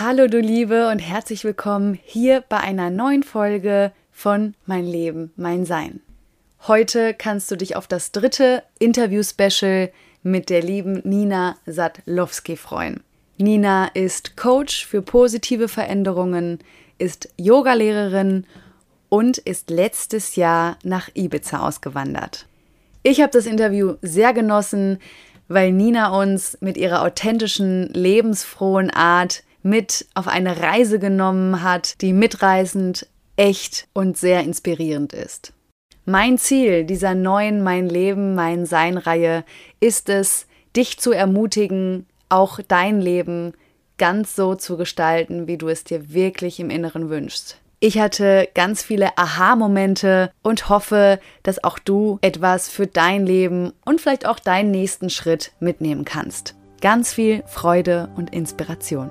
Hallo du Liebe und herzlich willkommen hier bei einer neuen Folge von Mein Leben, mein Sein. Heute kannst du dich auf das dritte Interview-Special mit der lieben Nina Sadlowski freuen. Nina ist Coach für positive Veränderungen, ist Yogalehrerin und ist letztes Jahr nach Ibiza ausgewandert. Ich habe das Interview sehr genossen, weil Nina uns mit ihrer authentischen, lebensfrohen Art mit auf eine Reise genommen hat, die mitreißend, echt und sehr inspirierend ist. Mein Ziel dieser neuen Mein Leben, mein Sein-Reihe ist es, dich zu ermutigen, auch dein Leben ganz so zu gestalten, wie du es dir wirklich im Inneren wünschst. Ich hatte ganz viele Aha-Momente und hoffe, dass auch du etwas für dein Leben und vielleicht auch deinen nächsten Schritt mitnehmen kannst. Ganz viel Freude und Inspiration.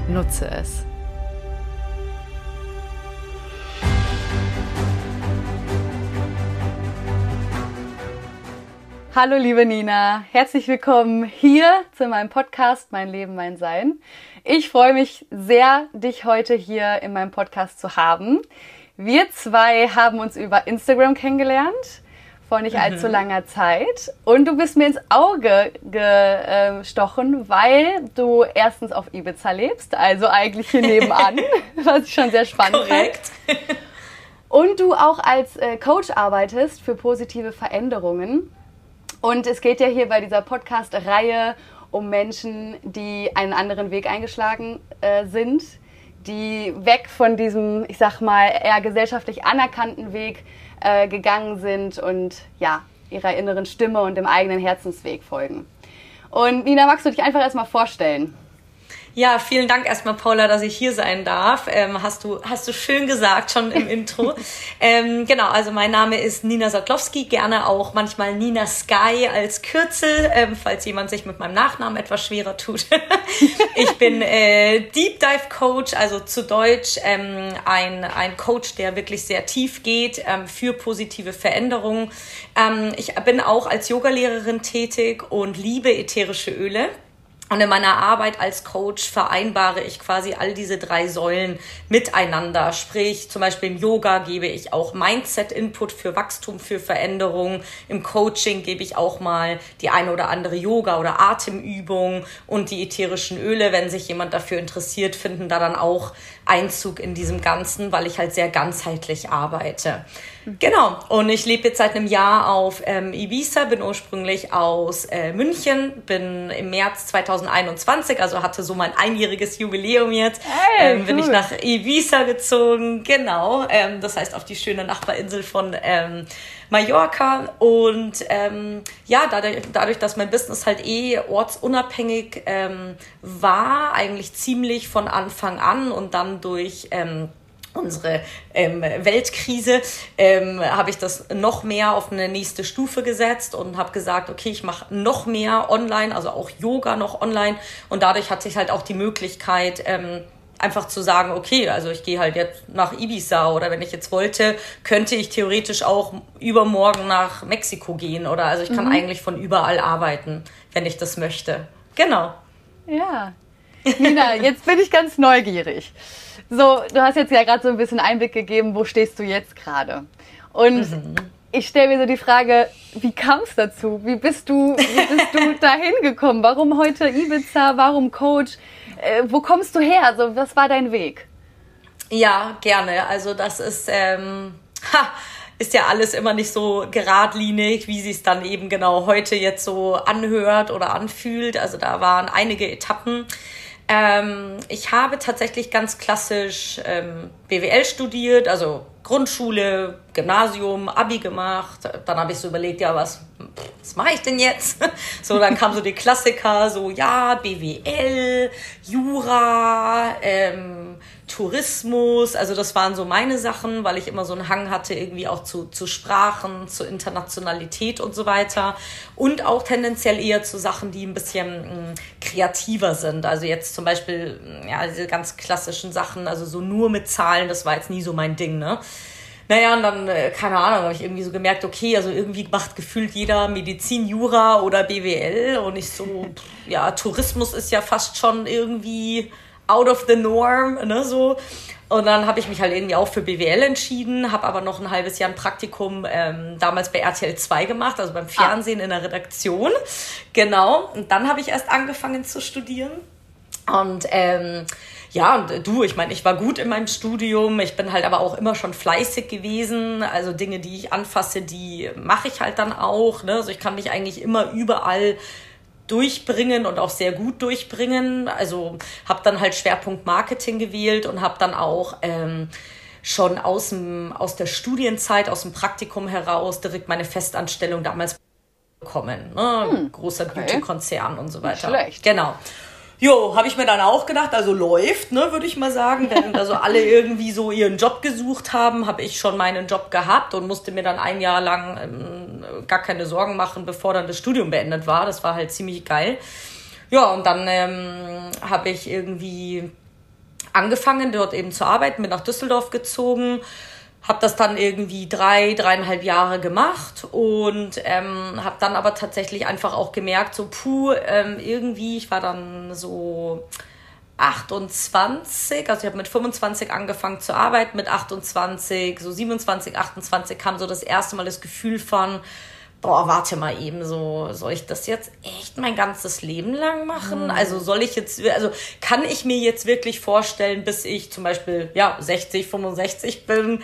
Nutze es. Hallo liebe Nina, herzlich willkommen hier zu meinem Podcast Mein Leben, mein Sein. Ich freue mich sehr, dich heute hier in meinem Podcast zu haben. Wir zwei haben uns über Instagram kennengelernt vor nicht allzu mhm. langer Zeit. Und du bist mir ins Auge gestochen, weil du erstens auf Ibiza lebst, also eigentlich hier nebenan, was ich schon sehr spannend Korrekt. Und du auch als äh, Coach arbeitest für positive Veränderungen. Und es geht ja hier bei dieser Podcast-Reihe um Menschen, die einen anderen Weg eingeschlagen äh, sind, die weg von diesem, ich sag mal, eher gesellschaftlich anerkannten Weg äh, gegangen sind und ja, ihrer inneren Stimme und dem eigenen Herzensweg folgen. Und Nina, magst du dich einfach erstmal vorstellen? Ja, vielen Dank erstmal, Paula, dass ich hier sein darf. Ähm, hast, du, hast du schön gesagt schon im Intro. ähm, genau, also mein Name ist Nina Sotlowski, gerne auch manchmal Nina Sky als Kürzel, ähm, falls jemand sich mit meinem Nachnamen etwas schwerer tut. ich bin äh, Deep Dive Coach, also zu Deutsch ähm, ein, ein Coach, der wirklich sehr tief geht ähm, für positive Veränderungen. Ähm, ich bin auch als Yogalehrerin tätig und liebe ätherische Öle. Und in meiner Arbeit als Coach vereinbare ich quasi all diese drei Säulen miteinander. Sprich, zum Beispiel im Yoga gebe ich auch Mindset-Input für Wachstum, für Veränderung. Im Coaching gebe ich auch mal die eine oder andere Yoga- oder Atemübung und die ätherischen Öle, wenn sich jemand dafür interessiert, finden da dann auch Einzug in diesem Ganzen, weil ich halt sehr ganzheitlich arbeite. Genau. Und ich lebe jetzt seit einem Jahr auf ähm, Ibiza, bin ursprünglich aus äh, München, bin im März 2021, also hatte so mein einjähriges Jubiläum jetzt, hey, ähm, bin ich nach Ibiza gezogen. Genau. Ähm, das heißt auf die schöne Nachbarinsel von ähm, Mallorca. Und ähm, ja, dadurch, dadurch, dass mein Business halt eh ortsunabhängig ähm, war, eigentlich ziemlich von Anfang an und dann durch ähm, unsere ähm, Weltkrise, ähm, habe ich das noch mehr auf eine nächste Stufe gesetzt und habe gesagt, okay, ich mache noch mehr online, also auch Yoga noch online. Und dadurch hatte ich halt auch die Möglichkeit, ähm, einfach zu sagen, okay, also ich gehe halt jetzt nach Ibiza oder wenn ich jetzt wollte, könnte ich theoretisch auch übermorgen nach Mexiko gehen oder also ich kann mhm. eigentlich von überall arbeiten, wenn ich das möchte. Genau. Ja. Nina, jetzt bin ich ganz neugierig. So, du hast jetzt ja gerade so ein bisschen Einblick gegeben, wo stehst du jetzt gerade? Und mhm. ich stelle mir so die Frage, wie kam es dazu? Wie bist du, wie bist du dahin gekommen? Warum heute Ibiza? Warum Coach? Äh, wo kommst du her? Also, was war dein Weg? Ja, gerne. Also das ist, ähm, ha, ist ja alles immer nicht so geradlinig, wie sie es dann eben genau heute jetzt so anhört oder anfühlt. Also da waren einige Etappen. Ähm, ich habe tatsächlich ganz klassisch ähm, BWL studiert, also Grundschule, Gymnasium, Abi gemacht. Dann habe ich so überlegt, ja, was was mache ich denn jetzt? So, dann kam so die Klassiker, so ja, BWL, Jura, ähm, Tourismus, also das waren so meine Sachen, weil ich immer so einen Hang hatte, irgendwie auch zu, zu Sprachen, zu Internationalität und so weiter. Und auch tendenziell eher zu Sachen, die ein bisschen mh, hm, kreativer sind. Also jetzt zum Beispiel, hm, ja, diese ganz klassischen Sachen, also so nur mit Zahlen, das war jetzt nie so mein Ding, ne? Naja, und dann, äh, keine Ahnung, habe ich irgendwie so gemerkt, okay, also irgendwie macht gefühlt jeder Medizin, Jura oder BWL und ich so, ja, Tourismus ist ja fast schon irgendwie out of the norm, ne, so. Und dann habe ich mich halt irgendwie auch für BWL entschieden, habe aber noch ein halbes Jahr ein Praktikum ähm, damals bei RTL 2 gemacht, also beim Fernsehen ah. in der Redaktion. Genau. Und dann habe ich erst angefangen zu studieren. Und ähm, ja, und du, ich meine, ich war gut in meinem Studium, ich bin halt aber auch immer schon fleißig gewesen. Also Dinge, die ich anfasse, die mache ich halt dann auch. Ne? Also ich kann mich eigentlich immer überall durchbringen und auch sehr gut durchbringen. Also habe dann halt Schwerpunkt Marketing gewählt und habe dann auch ähm, schon aus, dem, aus der Studienzeit, aus dem Praktikum heraus direkt meine Festanstellung damals bekommen. Ne? Hm, Großer okay. Beauty-Konzern und so weiter. Nicht schlecht. Genau. Jo, habe ich mir dann auch gedacht, also läuft, ne, würde ich mal sagen. Während also alle irgendwie so ihren Job gesucht haben, habe ich schon meinen Job gehabt und musste mir dann ein Jahr lang ähm, gar keine Sorgen machen, bevor dann das Studium beendet war. Das war halt ziemlich geil. Ja, und dann ähm, habe ich irgendwie angefangen, dort eben zu arbeiten, bin nach Düsseldorf gezogen habe das dann irgendwie drei, dreieinhalb Jahre gemacht und ähm, habe dann aber tatsächlich einfach auch gemerkt, so puh, ähm, irgendwie, ich war dann so 28, also ich habe mit 25 angefangen zu arbeiten, mit 28, so 27, 28 kam so das erste Mal das Gefühl von, boah, warte mal eben, so, soll ich das jetzt echt mein ganzes Leben lang machen? Mhm. Also soll ich jetzt, also kann ich mir jetzt wirklich vorstellen, bis ich zum Beispiel, ja, 60, 65 bin,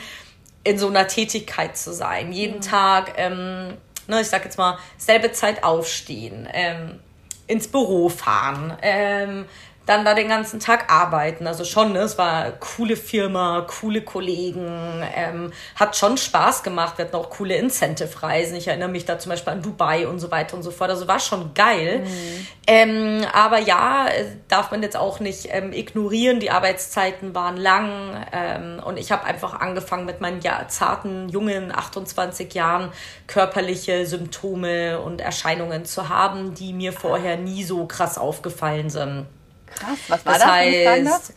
in so einer Tätigkeit zu sein. Jeden mhm. Tag, ähm, ne, ich sag jetzt mal, selbe Zeit aufstehen, ähm, ins Büro fahren, ähm, dann da den ganzen Tag arbeiten. Also schon, ne, es war eine coole Firma, coole Kollegen, ähm, hat schon Spaß gemacht. Wir hatten auch coole Incentive-Reisen. Ich erinnere mich da zum Beispiel an Dubai und so weiter und so fort. Also war schon geil. Mhm. Ähm, aber ja, darf man jetzt auch nicht ähm, ignorieren. Die Arbeitszeiten waren lang ähm, und ich habe einfach angefangen mit meinen ja, zarten, jungen 28 Jahren körperliche Symptome und Erscheinungen zu haben, die mir vorher nie so krass aufgefallen sind. Krass, was war das? das heißt,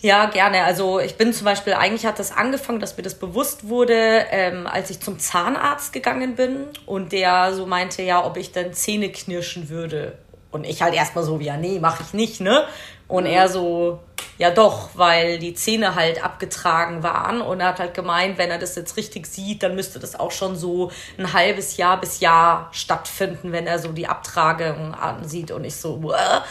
ja, gerne. Also ich bin zum Beispiel, eigentlich hat das angefangen, dass mir das bewusst wurde, ähm, als ich zum Zahnarzt gegangen bin und der so meinte, ja, ob ich dann Zähne knirschen würde. Und ich halt erstmal so, ja, nee, mache ich nicht, ne? Und mhm. er so, ja doch, weil die Zähne halt abgetragen waren. Und er hat halt gemeint, wenn er das jetzt richtig sieht, dann müsste das auch schon so ein halbes Jahr bis Jahr stattfinden, wenn er so die Abtragung ansieht. Und ich so, Wah.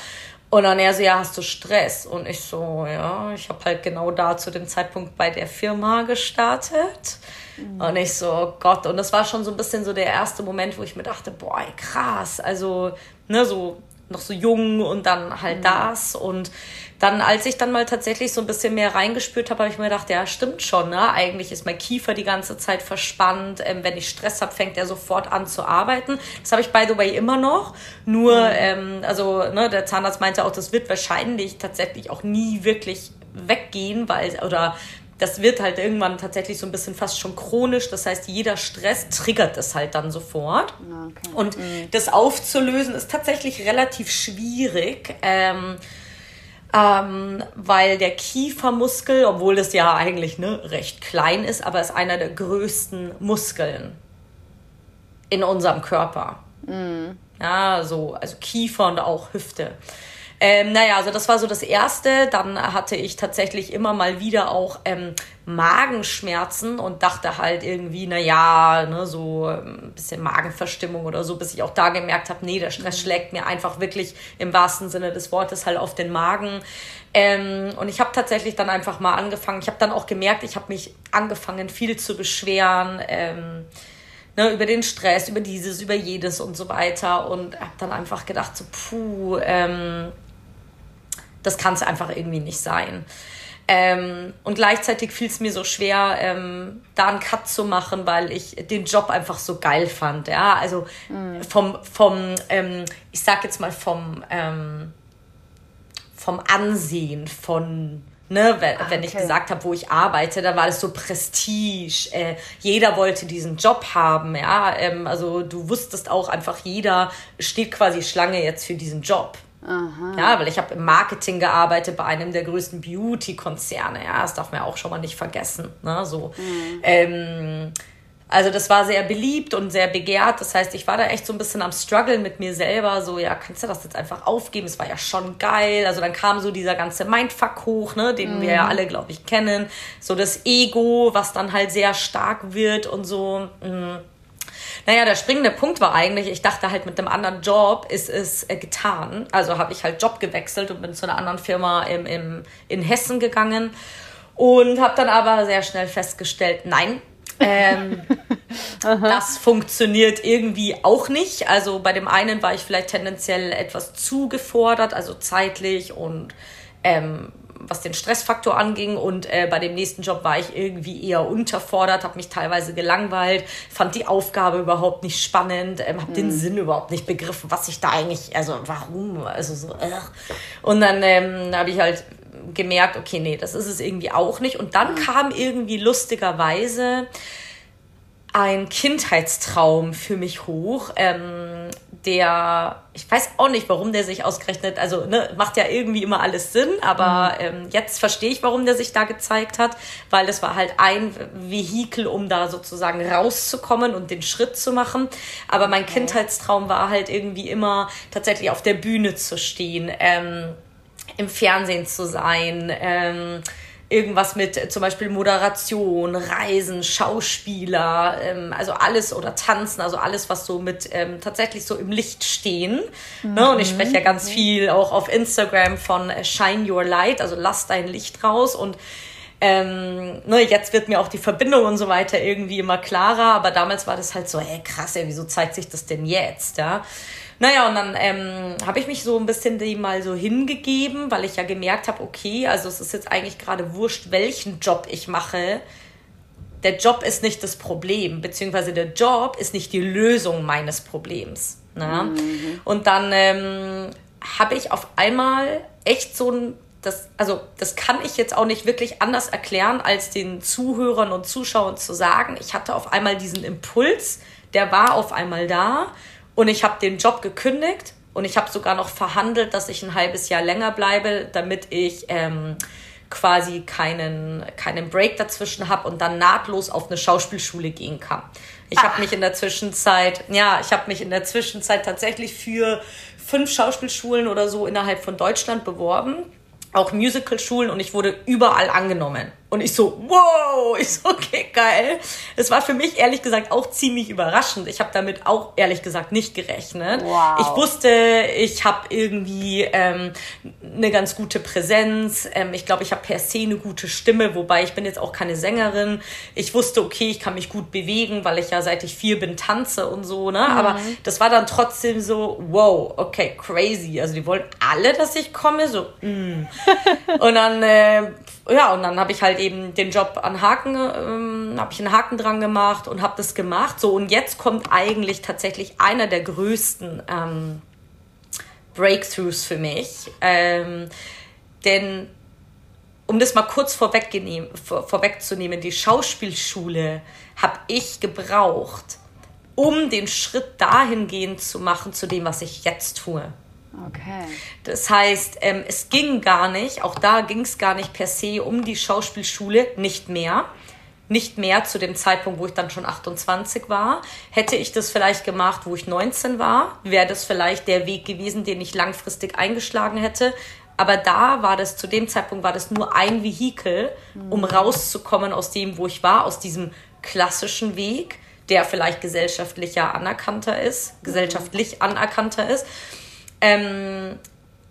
Und dann er so, ja, hast du Stress? Und ich so, ja, ich habe halt genau da zu dem Zeitpunkt bei der Firma gestartet. Mhm. Und ich so, oh Gott, und das war schon so ein bisschen so der erste Moment, wo ich mir dachte, boah, krass, also, ne, so noch so jung und dann halt mhm. das. Und dann, als ich dann mal tatsächlich so ein bisschen mehr reingespürt habe, habe ich mir gedacht, ja, stimmt schon, ne? Eigentlich ist mein Kiefer die ganze Zeit verspannt. Ähm, wenn ich Stress habe, fängt er sofort an zu arbeiten. Das habe ich, by the way, immer noch. Nur, mhm. ähm, also, ne, der Zahnarzt meinte auch, das wird wahrscheinlich tatsächlich auch nie wirklich weggehen, weil, oder das wird halt irgendwann tatsächlich so ein bisschen fast schon chronisch. Das heißt, jeder Stress triggert es halt dann sofort. Ah, okay. Und mhm. das aufzulösen ist tatsächlich relativ schwierig. Ähm, ähm, weil der Kiefermuskel, obwohl das ja eigentlich ne, recht klein ist, aber ist einer der größten Muskeln in unserem Körper. Mhm. Ja, so, also Kiefer und auch Hüfte. Ähm, naja, also das war so das Erste. Dann hatte ich tatsächlich immer mal wieder auch ähm, Magenschmerzen und dachte halt irgendwie, naja, ne, so ein ähm, bisschen Magenverstimmung oder so, bis ich auch da gemerkt habe, nee, der Stress mhm. schlägt mir einfach wirklich im wahrsten Sinne des Wortes halt auf den Magen. Ähm, und ich habe tatsächlich dann einfach mal angefangen, ich habe dann auch gemerkt, ich habe mich angefangen, viel zu beschweren. Ähm, ne, über den Stress, über dieses, über jedes und so weiter. Und habe dann einfach gedacht, so, puh, ähm, das kann es einfach irgendwie nicht sein. Ähm, und gleichzeitig fiel es mir so schwer, ähm, da einen Cut zu machen, weil ich den Job einfach so geil fand. Ja, also mhm. vom, vom ähm, ich sag jetzt mal vom, ähm, vom Ansehen, von Ne, wenn, ah, wenn ich gesagt habe, wo ich arbeite, da war das so Prestige. Äh, jeder wollte diesen Job haben, ja. Ähm, also du wusstest auch einfach, jeder steht quasi Schlange jetzt für diesen Job. Aha. Ja, weil ich habe im Marketing gearbeitet bei einem der größten Beauty-Konzerne. Ja, das darf man ja auch schon mal nicht vergessen. Ne, so. Mhm. Ähm, also das war sehr beliebt und sehr begehrt. Das heißt, ich war da echt so ein bisschen am Struggle mit mir selber. So, ja, kannst du das jetzt einfach aufgeben? Es war ja schon geil. Also dann kam so dieser ganze Mindfuck hoch, ne, den mm. wir ja mhm. alle, glaube ich, kennen. So das Ego, was dann halt sehr stark wird und so. Mm. Naja, der springende Punkt war eigentlich, ich dachte halt mit dem anderen Job ist es äh, getan. Also habe ich halt Job gewechselt und bin zu einer anderen Firma im, im, in Hessen gegangen und habe dann aber sehr schnell festgestellt, nein, ähm, das funktioniert irgendwie auch nicht. Also bei dem einen war ich vielleicht tendenziell etwas zu gefordert, also zeitlich und ähm, was den Stressfaktor anging. Und äh, bei dem nächsten Job war ich irgendwie eher unterfordert, habe mich teilweise gelangweilt, fand die Aufgabe überhaupt nicht spannend, ähm, habe mhm. den Sinn überhaupt nicht begriffen, was ich da eigentlich, also warum, also so. Äh. Und dann ähm, habe ich halt gemerkt, okay, nee, das ist es irgendwie auch nicht. Und dann kam irgendwie lustigerweise ein Kindheitstraum für mich hoch, ähm, der, ich weiß auch nicht, warum der sich ausgerechnet, also ne, macht ja irgendwie immer alles Sinn, aber mhm. ähm, jetzt verstehe ich, warum der sich da gezeigt hat, weil das war halt ein Vehikel, um da sozusagen rauszukommen und den Schritt zu machen. Aber mein okay. Kindheitstraum war halt irgendwie immer tatsächlich auf der Bühne zu stehen. Ähm, im Fernsehen zu sein, ähm, irgendwas mit äh, zum Beispiel Moderation, Reisen, Schauspieler, ähm, also alles oder Tanzen, also alles, was so mit ähm, tatsächlich so im Licht stehen. Mhm. Ne? Und ich spreche ja ganz mhm. viel auch auf Instagram von äh, Shine Your Light, also lass dein Licht raus und ähm, ne, jetzt wird mir auch die Verbindung und so weiter irgendwie immer klarer, aber damals war das halt so, ey krass, ey, wieso zeigt sich das denn jetzt, ja? Naja, und dann ähm, habe ich mich so ein bisschen dem mal so hingegeben, weil ich ja gemerkt habe, okay, also es ist jetzt eigentlich gerade wurscht, welchen Job ich mache. Der Job ist nicht das Problem, beziehungsweise der Job ist nicht die Lösung meines Problems. Ne? Mhm. Und dann ähm, habe ich auf einmal echt so ein das, also das kann ich jetzt auch nicht wirklich anders erklären, als den Zuhörern und Zuschauern zu sagen. Ich hatte auf einmal diesen Impuls, der war auf einmal da und ich habe den Job gekündigt und ich habe sogar noch verhandelt, dass ich ein halbes Jahr länger bleibe, damit ich ähm, quasi keinen, keinen Break dazwischen habe und dann nahtlos auf eine Schauspielschule gehen kann. Ich habe mich in der Zwischenzeit, ja, ich habe mich in der Zwischenzeit tatsächlich für fünf Schauspielschulen oder so innerhalb von Deutschland beworben, auch Musicalschulen und ich wurde überall angenommen. Und ich so, wow, ich so, okay, geil. Es war für mich ehrlich gesagt auch ziemlich überraschend. Ich habe damit auch ehrlich gesagt nicht gerechnet. Wow. Ich wusste, ich habe irgendwie ähm, eine ganz gute Präsenz. Ähm, ich glaube, ich habe per se eine gute Stimme, wobei ich bin jetzt auch keine Sängerin. Ich wusste, okay, ich kann mich gut bewegen, weil ich ja seit ich vier bin tanze und so. Ne? Mhm. Aber das war dann trotzdem so, wow, okay, crazy. Also die wollen alle, dass ich komme. So, mm. und dann äh, ja, und dann habe ich halt eben den Job an Haken, ähm, habe ich einen Haken dran gemacht und habe das gemacht. So, und jetzt kommt eigentlich tatsächlich einer der größten ähm, Breakthroughs für mich. Ähm, denn um das mal kurz vorwegzunehmen, die Schauspielschule habe ich gebraucht, um den Schritt dahingehend zu machen zu dem, was ich jetzt tue. Okay. Das heißt, ähm, es ging gar nicht, auch da ging es gar nicht per se um die Schauspielschule, nicht mehr. Nicht mehr zu dem Zeitpunkt, wo ich dann schon 28 war. Hätte ich das vielleicht gemacht, wo ich 19 war, wäre das vielleicht der Weg gewesen, den ich langfristig eingeschlagen hätte. Aber da war das, zu dem Zeitpunkt war das nur ein Vehikel, um mhm. rauszukommen aus dem, wo ich war, aus diesem klassischen Weg, der vielleicht gesellschaftlicher anerkannter ist, gesellschaftlich anerkannter ist. Ähm,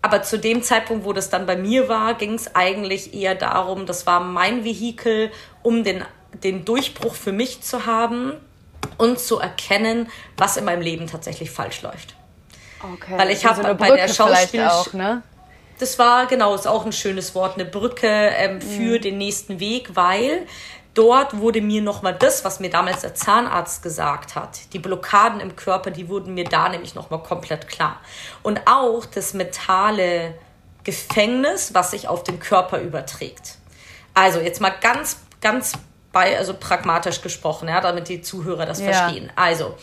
aber zu dem Zeitpunkt, wo das dann bei mir war, ging es eigentlich eher darum, das war mein Vehikel, um den, den Durchbruch für mich zu haben und zu erkennen, was in meinem Leben tatsächlich falsch läuft. Okay. Weil ich habe so bei der Schauspiel auch, ne? das war, genau, ist auch ein schönes Wort, eine Brücke ähm, für mhm. den nächsten Weg, weil dort wurde mir nochmal das, was mir damals der Zahnarzt gesagt hat, die Blockaden im Körper, die wurden mir da nämlich nochmal komplett klar. Und auch das mentale Gefängnis, was sich auf den Körper überträgt. Also jetzt mal ganz, ganz bei, also pragmatisch gesprochen, ja, damit die Zuhörer das ja. verstehen. Also,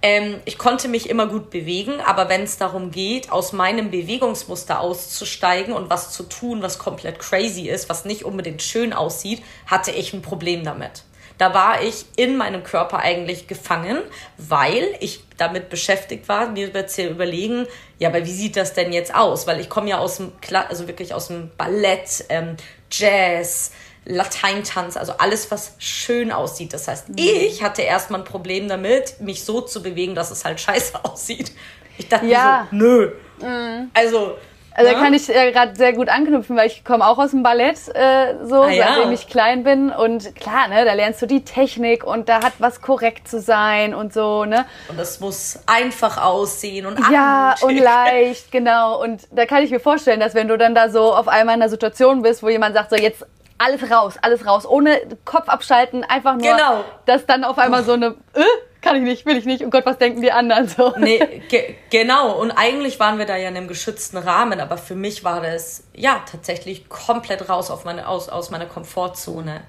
ähm, ich konnte mich immer gut bewegen, aber wenn es darum geht, aus meinem Bewegungsmuster auszusteigen und was zu tun, was komplett crazy ist, was nicht unbedingt schön aussieht, hatte ich ein Problem damit. Da war ich in meinem Körper eigentlich gefangen, weil ich damit beschäftigt war, mir zu überlegen, ja, aber wie sieht das denn jetzt aus? Weil ich komme ja aus dem, also wirklich aus dem Ballett, ähm, Jazz, Lateintanz, also alles, was schön aussieht. Das heißt, mhm. ich hatte erstmal ein Problem damit, mich so zu bewegen, dass es halt scheiße aussieht. Ich dachte ja. mir so, nö. Mhm. Also, also da kann ich äh, gerade sehr gut anknüpfen, weil ich komme auch aus dem Ballett, äh, so ah, ja. seitdem ich klein bin. Und klar, ne, da lernst du die Technik und da hat was korrekt zu sein und so, ne? Und das muss einfach aussehen und Ja, und leicht, genau. Und da kann ich mir vorstellen, dass wenn du dann da so auf einmal in einer Situation bist, wo jemand sagt, so jetzt alles raus, alles raus, ohne Kopf abschalten, einfach nur, genau. dass dann auf einmal so eine, äh, kann ich nicht, will ich nicht, oh Gott, was denken die anderen so. Nee, ge genau, und eigentlich waren wir da ja in einem geschützten Rahmen, aber für mich war das, ja, tatsächlich komplett raus auf meine, aus, aus meiner Komfortzone.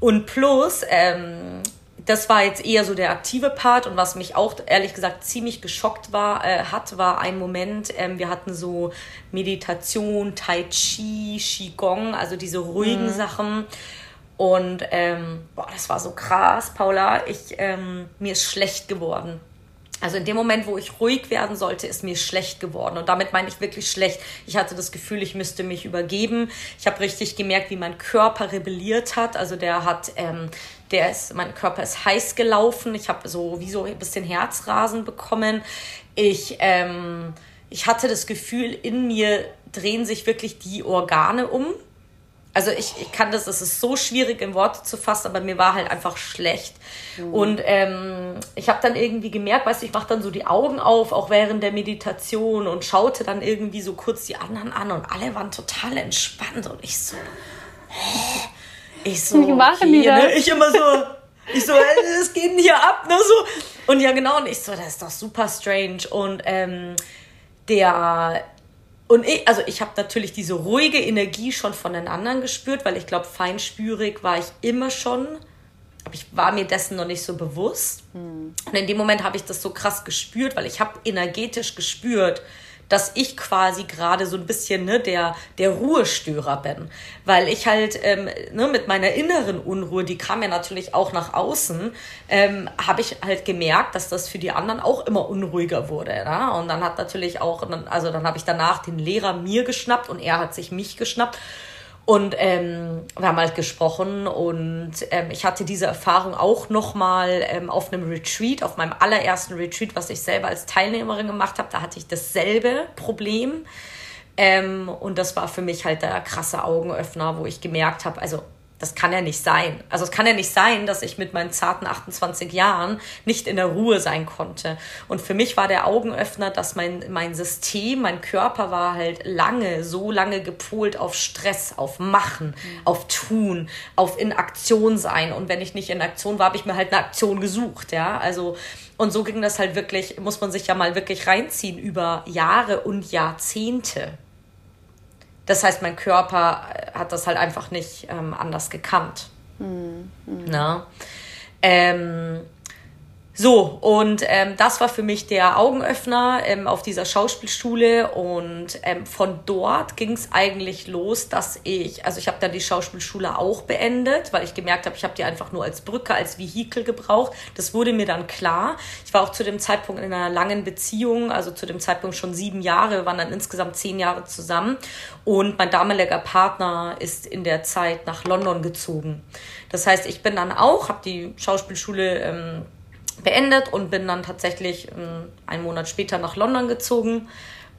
Und plus, ähm, das war jetzt eher so der aktive Part und was mich auch ehrlich gesagt ziemlich geschockt war, äh, hat, war ein Moment, ähm, wir hatten so Meditation, Tai Chi, Qigong, also diese ruhigen mhm. Sachen. Und ähm, boah, das war so krass, Paula. Ich, ähm, mir ist schlecht geworden. Also in dem Moment, wo ich ruhig werden sollte, ist mir schlecht geworden. Und damit meine ich wirklich schlecht. Ich hatte das Gefühl, ich müsste mich übergeben. Ich habe richtig gemerkt, wie mein Körper rebelliert hat. Also der hat, ähm, der ist, mein Körper ist heiß gelaufen. Ich habe so wie so ein bisschen Herzrasen bekommen. Ich, ähm, ich hatte das Gefühl, in mir drehen sich wirklich die Organe um also ich, ich kann das, es ist so schwierig in Worte zu fassen, aber mir war halt einfach schlecht. Mhm. Und ähm, ich habe dann irgendwie gemerkt, weißt du, ich mache dann so die Augen auf, auch während der Meditation und schaute dann irgendwie so kurz die anderen an und alle waren total entspannt und ich so, hä? Ich so, Wie machen okay, die das? Ne? Ich immer so, ich so, es geht denn hier ab, ne? So. Und ja, genau, und ich so, das ist doch super strange. Und ähm, der und ich, also ich habe natürlich diese ruhige Energie schon von den anderen gespürt, weil ich glaube, feinspürig war ich immer schon, aber ich war mir dessen noch nicht so bewusst. Hm. Und in dem Moment habe ich das so krass gespürt, weil ich habe energetisch gespürt, dass ich quasi gerade so ein bisschen ne, der, der Ruhestörer bin. Weil ich halt ähm, ne, mit meiner inneren Unruhe, die kam ja natürlich auch nach außen, ähm, habe ich halt gemerkt, dass das für die anderen auch immer unruhiger wurde. Ne? Und dann hat natürlich auch, also dann habe ich danach den Lehrer mir geschnappt und er hat sich mich geschnappt. Und ähm, wir haben halt gesprochen und ähm, ich hatte diese Erfahrung auch nochmal ähm, auf einem Retreat, auf meinem allerersten Retreat, was ich selber als Teilnehmerin gemacht habe. Da hatte ich dasselbe Problem. Ähm, und das war für mich halt der krasse Augenöffner, wo ich gemerkt habe, also das kann ja nicht sein. Also es kann ja nicht sein, dass ich mit meinen zarten 28 Jahren nicht in der Ruhe sein konnte. Und für mich war der Augenöffner, dass mein, mein System, mein Körper war halt lange, so lange gepolt auf Stress, auf Machen, mhm. auf Tun, auf in Aktion sein. Und wenn ich nicht in Aktion war, habe ich mir halt eine Aktion gesucht, ja. Also, und so ging das halt wirklich, muss man sich ja mal wirklich reinziehen über Jahre und Jahrzehnte. Das heißt, mein Körper hat das halt einfach nicht ähm, anders gekannt. Mhm. Na? Ähm, so, und ähm, das war für mich der Augenöffner ähm, auf dieser Schauspielschule und ähm, von dort ging es eigentlich los, dass ich, also ich habe dann die Schauspielschule auch beendet, weil ich gemerkt habe, ich habe die einfach nur als Brücke, als Vehikel gebraucht. Das wurde mir dann klar. Ich war auch zu dem Zeitpunkt in einer langen Beziehung, also zu dem Zeitpunkt schon sieben Jahre, wir waren dann insgesamt zehn Jahre zusammen und mein damaliger Partner ist in der Zeit nach London gezogen. Das heißt, ich bin dann auch, habe die Schauspielschule ähm, beendet und bin dann tatsächlich ähm, einen Monat später nach London gezogen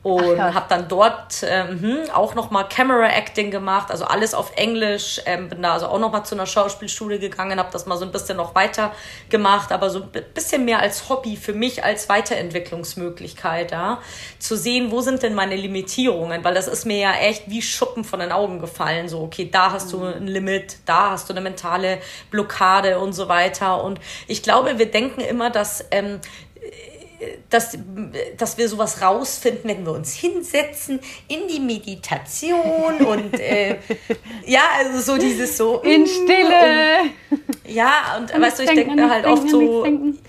und habe dann dort ähm, auch nochmal Camera Acting gemacht, also alles auf Englisch. Ähm, bin da also auch nochmal zu einer Schauspielschule gegangen, habe das mal so ein bisschen noch weiter gemacht, aber so ein bisschen mehr als Hobby für mich als Weiterentwicklungsmöglichkeit, ja, zu sehen, wo sind denn meine Limitierungen, weil das ist mir ja echt wie Schuppen von den Augen gefallen. So, okay, da hast du ein Limit, da hast du eine mentale Blockade und so weiter. Und ich glaube, wir denken immer, dass ähm, dass, dass wir sowas rausfinden, wenn wir uns hinsetzen in die Meditation und äh, ja, also so dieses so in mm, Stille. Und, ja, und weißt du, ich denke mir halt oft so,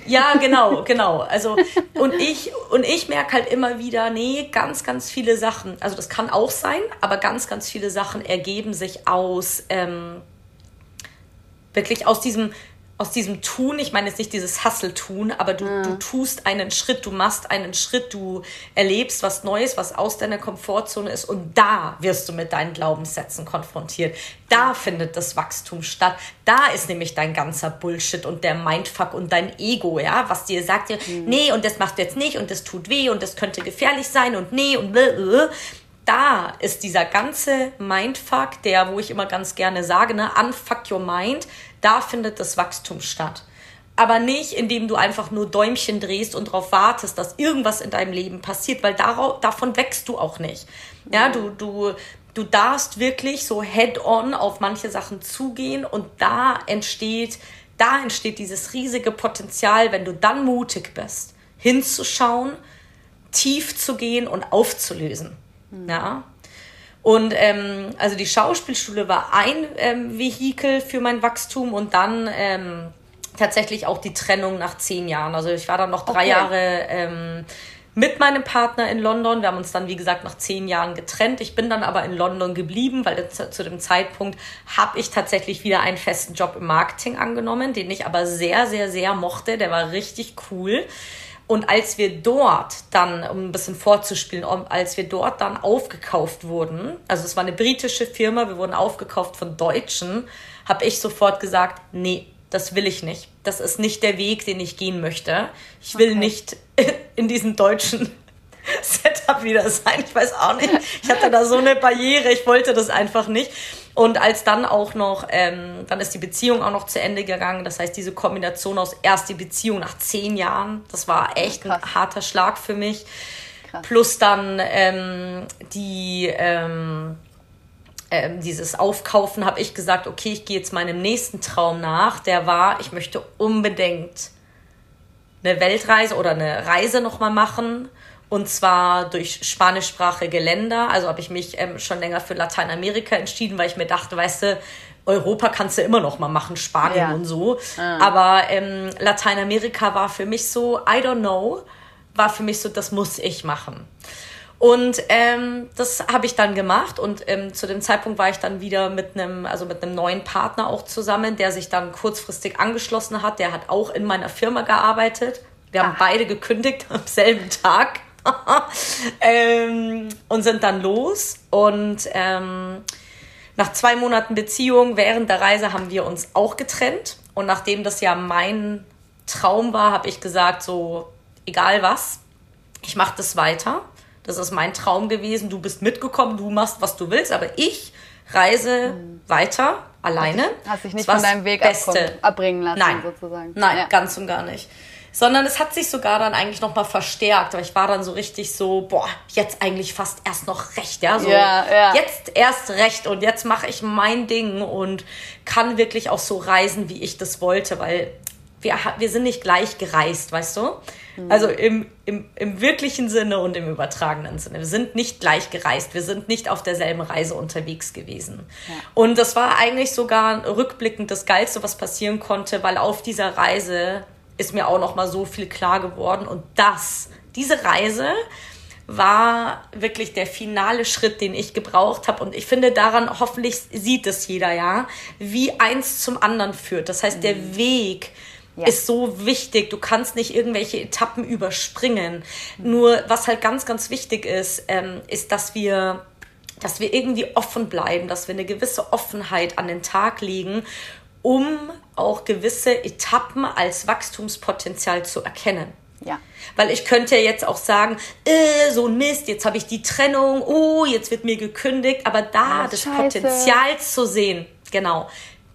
ja, genau, genau. Also und ich und ich merke halt immer wieder, nee, ganz, ganz viele Sachen. Also das kann auch sein, aber ganz, ganz viele Sachen ergeben sich aus ähm, wirklich aus diesem aus diesem Tun, ich meine jetzt nicht dieses Hustle-Tun, aber du, ja. du tust einen Schritt, du machst einen Schritt, du erlebst was Neues, was aus deiner Komfortzone ist und da wirst du mit deinen Glaubenssätzen konfrontiert. Da findet das Wachstum statt. Da ist nämlich dein ganzer Bullshit und der Mindfuck und dein Ego, ja, was dir sagt, mhm. nee, und das machst du jetzt nicht und das tut weh und das könnte gefährlich sein und nee und blablabla da ist dieser ganze Mindfuck, der, wo ich immer ganz gerne sage, ne, unfuck your mind, da findet das Wachstum statt. Aber nicht, indem du einfach nur Däumchen drehst und darauf wartest, dass irgendwas in deinem Leben passiert, weil darauf, davon wächst du auch nicht. Ja, du, du, du darfst wirklich so head-on auf manche Sachen zugehen und da entsteht, da entsteht dieses riesige Potenzial, wenn du dann mutig bist, hinzuschauen, tief zu gehen und aufzulösen. Mhm. Ja. Und ähm, also die Schauspielschule war ein ähm, Vehikel für mein Wachstum und dann ähm, tatsächlich auch die Trennung nach zehn Jahren. Also ich war dann noch drei okay. Jahre ähm, mit meinem Partner in London. Wir haben uns dann, wie gesagt, nach zehn Jahren getrennt. Ich bin dann aber in London geblieben, weil zu dem Zeitpunkt habe ich tatsächlich wieder einen festen Job im Marketing angenommen, den ich aber sehr, sehr, sehr mochte. Der war richtig cool. Und als wir dort dann, um ein bisschen vorzuspielen, als wir dort dann aufgekauft wurden, also es war eine britische Firma, wir wurden aufgekauft von Deutschen, habe ich sofort gesagt, nee, das will ich nicht. Das ist nicht der Weg, den ich gehen möchte. Ich will okay. nicht in diesen deutschen Setup wieder sein. Ich weiß auch nicht. Ich hatte da so eine Barriere, ich wollte das einfach nicht. Und als dann auch noch, ähm, dann ist die Beziehung auch noch zu Ende gegangen. Das heißt, diese Kombination aus erst die Beziehung nach zehn Jahren, das war echt Krass. ein harter Schlag für mich. Krass. Plus dann ähm, die, ähm, ähm, dieses Aufkaufen, habe ich gesagt, okay, ich gehe jetzt meinem nächsten Traum nach. Der war, ich möchte unbedingt eine Weltreise oder eine Reise nochmal machen und zwar durch spanischsprachige Länder. Also habe ich mich ähm, schon länger für Lateinamerika entschieden, weil ich mir dachte, weißt du, Europa kannst du immer noch mal machen, Spanien ja. und so. Ah. Aber ähm, Lateinamerika war für mich so, I don't know, war für mich so, das muss ich machen. Und ähm, das habe ich dann gemacht und ähm, zu dem Zeitpunkt war ich dann wieder mit einem, also mit einem neuen Partner auch zusammen, der sich dann kurzfristig angeschlossen hat. Der hat auch in meiner Firma gearbeitet. Wir haben ah. beide gekündigt am selben Tag. ähm, und sind dann los. Und ähm, nach zwei Monaten Beziehung während der Reise haben wir uns auch getrennt. Und nachdem das ja mein Traum war, habe ich gesagt, so egal was, ich mache das weiter. Das ist mein Traum gewesen. Du bist mitgekommen, du machst, was du willst, aber ich reise mhm. weiter alleine. Hast dich nicht von deinem Weg abbringen lassen, Nein. sozusagen. Nein, ja. ganz und gar nicht sondern es hat sich sogar dann eigentlich noch mal verstärkt, weil ich war dann so richtig so, boah, jetzt eigentlich fast erst noch recht, ja, so ja, ja. jetzt erst recht und jetzt mache ich mein Ding und kann wirklich auch so reisen, wie ich das wollte, weil wir, wir sind nicht gleich gereist, weißt du? Mhm. Also im, im, im wirklichen Sinne und im übertragenen Sinne. Wir sind nicht gleich gereist, wir sind nicht auf derselben Reise unterwegs gewesen. Ja. Und das war eigentlich sogar rückblickend das Geilste, was passieren konnte, weil auf dieser Reise ist mir auch noch mal so viel klar geworden. Und das, diese Reise war wirklich der finale Schritt, den ich gebraucht habe. Und ich finde daran, hoffentlich sieht es jeder, ja, wie eins zum anderen führt. Das heißt, der mhm. Weg ja. ist so wichtig. Du kannst nicht irgendwelche Etappen überspringen. Mhm. Nur was halt ganz, ganz wichtig ist, ähm, ist, dass wir dass wir irgendwie offen bleiben, dass wir eine gewisse Offenheit an den Tag legen um auch gewisse Etappen als Wachstumspotenzial zu erkennen. Ja. Weil ich könnte jetzt auch sagen, äh, so ein Mist, jetzt habe ich die Trennung, oh, jetzt wird mir gekündigt, aber da Ah, das scheiße. Potenzial zu sehen, genau,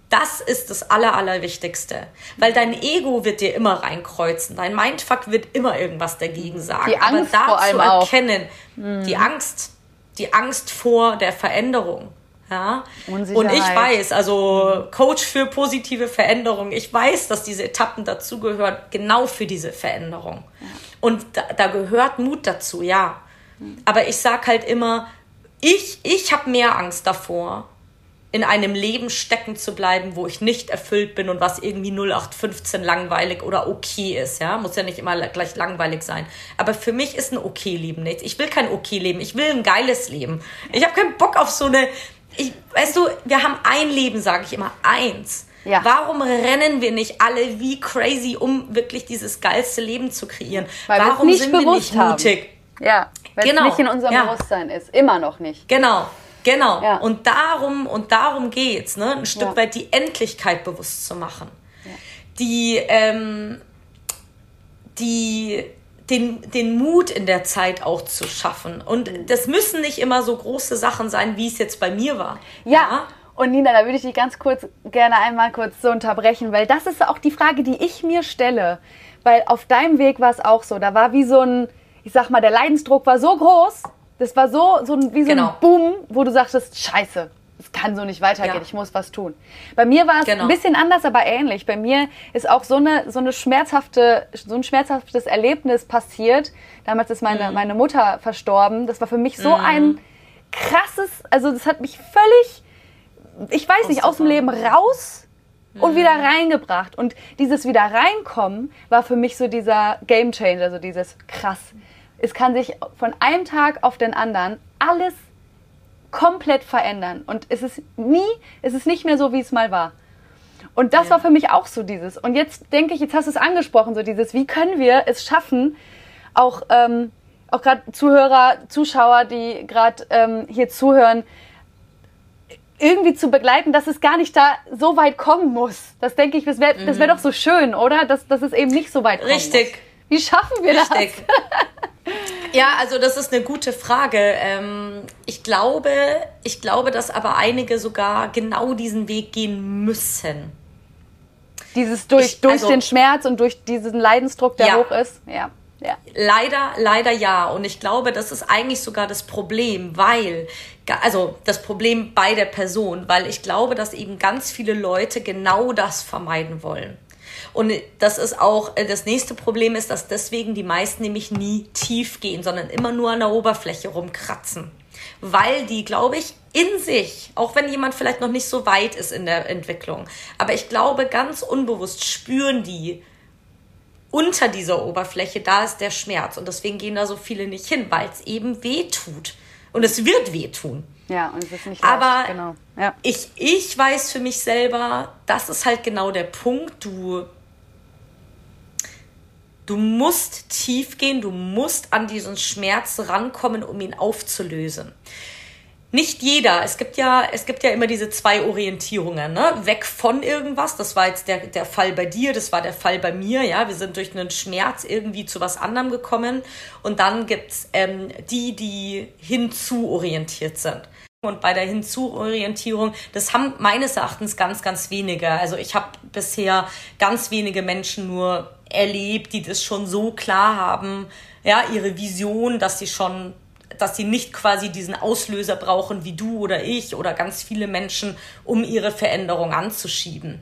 das ist das Aller, Allerwichtigste. Weil dein Ego wird dir immer reinkreuzen. Dein Mindfuck wird immer irgendwas dagegen sagen. Die Angst Aber da vor allem zu auch. Erkennen, die Angst, die Angst vor der Veränderung. Ja? Und ich weiß, also Coach für positive Veränderung, ich weiß, dass diese Etappen dazugehören, genau für diese Veränderung. Und da, da gehört Mut dazu, ja. Aber ich sag halt immer, ich, ich habe mehr Angst davor, in einem Leben stecken zu bleiben, wo ich nicht erfüllt bin und was irgendwie 0815 langweilig oder okay ist, ja. Muss ja nicht immer gleich langweilig sein. Aber für mich ist ein okay Leben nichts. Ich will kein okay Leben. Ich will ein geiles Leben. Ich habe keinen Bock auf so eine, ich, weißt du, wir haben ein Leben, sage ich immer, eins. Ja. Warum rennen wir nicht alle wie crazy, um wirklich dieses geilste Leben zu kreieren? Weil wir Warum nicht sind wir bewusst nicht haben. mutig? Ja, weil Genau. es nicht in unserem Ja. Bewusstsein ist. Immer noch nicht. Genau, genau. Ja. Und darum und darum geht's, ne? Ein Stück weit die Endlichkeit bewusst zu machen. Die, ähm, die, den, den Mut in der Zeit auch zu schaffen. Und Mhm. das müssen nicht immer so große Sachen sein, wie es jetzt bei mir war. Ja. Und Nina, da würde ich dich ganz kurz gerne einmal kurz so unterbrechen, weil das ist auch die Frage, die ich mir stelle. Weil auf deinem Weg war es auch so. Da war wie so ein, ich sag mal, der Leidensdruck war so groß. Das war so, so ein, wie so Genau. ein Boom, wo du sagtest, scheiße, kann so nicht weitergehen, Ja. ich muss was tun. Bei mir war es Genau. ein bisschen anders, aber ähnlich. Bei mir ist auch so eine, so eine schmerzhafte, so ein schmerzhaftes Erlebnis passiert. Damals ist meine, Mhm. meine Mutter verstorben. Das war für mich so ein krasses, also das hat mich völlig ich weiß nicht, aus dem Leben raus und wieder reingebracht. Und dieses wieder reinkommen war für mich so dieser Game Changer, so dieses krass. Es kann sich von einem Tag auf den anderen alles komplett verändern. Und es ist nie, es ist nicht mehr so, wie es mal war. Und das war für mich auch so dieses. Und jetzt denke ich, jetzt hast du es angesprochen, so dieses, wie können wir es schaffen, auch, ähm, auch gerade Zuhörer, Zuschauer, die gerade ähm, hier zuhören, irgendwie zu begleiten, dass es gar nicht da so weit kommen muss. Das denke ich, das wäre das wär doch so schön, oder? Dass, dass es eben nicht so weit kommen Richtig. muss. Wie schaffen wir Richtig. das? Ja, also das ist eine gute Frage. Ähm, ich glaube, ich glaube, dass aber einige sogar genau diesen Weg gehen müssen. Dieses durch, Ich- durch also- den Schmerz und durch diesen Leidensdruck, der Ja. hoch ist. Ja, ja. Leider, leider ja. Und ich glaube, das ist eigentlich sogar das Problem, weil, also das Problem bei der Person, weil ich glaube, dass eben ganz viele Leute genau das vermeiden wollen. Und das ist auch, äh, das nächste Problem ist, dass deswegen die meisten nämlich nie tief gehen, sondern immer nur an der Oberfläche rumkratzen. Weil die, glaube ich, in sich, auch wenn jemand vielleicht noch nicht so weit ist in der Entwicklung, aber ich glaube, ganz unbewusst spüren die, unter dieser Oberfläche, da ist der Schmerz. Und deswegen gehen da so viele nicht hin, weil es eben weh tut. Und es wird wehtun. Ja, und es ist nicht Aber leicht, genau. Ja. ich, ich weiß für mich selber, das ist halt genau der Punkt. Du, du musst tief gehen, du musst an diesen Schmerz rankommen, um ihn aufzulösen. Nicht jeder. Es gibt ja, es gibt ja immer diese zwei Orientierungen, ne? Weg von irgendwas. Das war jetzt der, der Fall bei dir, das war der Fall bei mir, ja. Wir sind durch einen Schmerz irgendwie zu was anderem gekommen. Und dann gibt's ähm, die, die hinzu orientiert sind. Und bei der Hinzu-Orientierung, das haben meines Erachtens ganz, ganz wenige. Also ich habe bisher ganz wenige Menschen nur erlebt, die das schon so klar haben, ja, ihre Vision, dass sie schon, dass sie nicht quasi diesen Auslöser brauchen wie du oder ich oder ganz viele Menschen, um ihre Veränderung anzuschieben.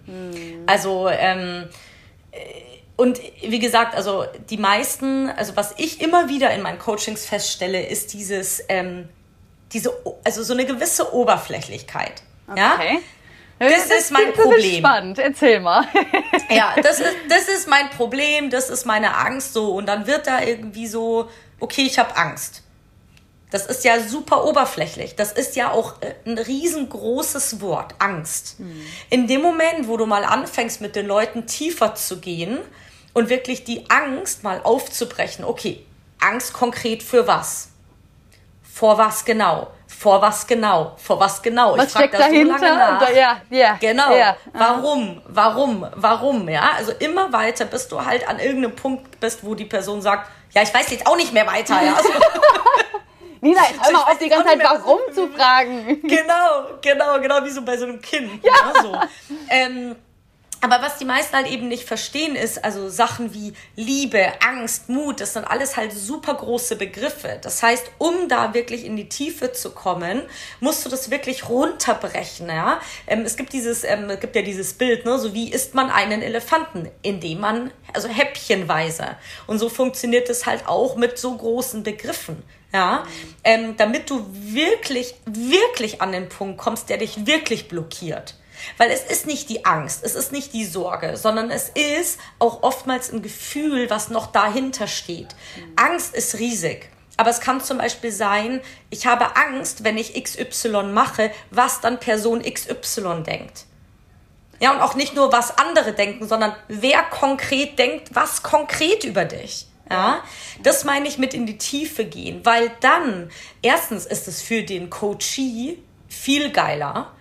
Also ähm, und wie gesagt, also die meisten, also was ich immer wieder in meinen Coachings feststelle, ist dieses, ähm, diese, also so eine gewisse Oberflächlichkeit. Ja? Okay. Das ist mein klingt so Problem. spannend. Erzähl mal. Ja, das ist, das ist mein Problem, das ist meine Angst so. Und dann wird da irgendwie so, okay, ich habe Angst. Das ist ja super oberflächlich. Das ist ja auch äh, ein riesengroßes Wort, Angst. In dem Moment, wo du mal anfängst, mit den Leuten tiefer zu gehen und wirklich die Angst mal aufzubrechen. Okay, Angst konkret für was? Vor was genau? vor was genau? Vor was genau? Was ich steckt dahinter? So da, ja, ja. Genau. Ja. Warum? Warum? Warum? Ja, also immer weiter, bis du halt an irgendeinem Punkt bist, wo die Person sagt, ja, ich weiß jetzt auch nicht mehr weiter. Ja. Also, Nina, jetzt hör mal auf, die ganze Zeit warum zu fragen. Genau, genau, genau wie so bei so einem Kind. Ja. ja so. ähm, aber was die meisten halt eben nicht verstehen ist, also Sachen wie Liebe, Angst, Mut, das sind alles halt super große Begriffe. Das heißt, um da wirklich in die Tiefe zu kommen, musst du das wirklich runterbrechen, ja. Ähm, es gibt dieses, ähm, es gibt ja dieses Bild, ne, so wie isst man einen Elefanten, indem man, also häppchenweise. Und so funktioniert es halt auch mit so großen Begriffen. Ja, ähm, damit du wirklich, wirklich an den Punkt kommst, der dich wirklich blockiert. Weil es ist nicht die Angst, es ist nicht die Sorge, sondern es ist auch oftmals ein Gefühl, was noch dahinter steht. Angst ist riesig. Aber es kann zum Beispiel sein, ich habe Angst, wenn ich XY mache, was dann Person XY denkt. Ja, und auch nicht nur, was andere denken, sondern wer konkret denkt, was konkret über dich. Ja, das meine ich mit in die Tiefe gehen, weil dann, erstens ist es für den Coachee viel geiler,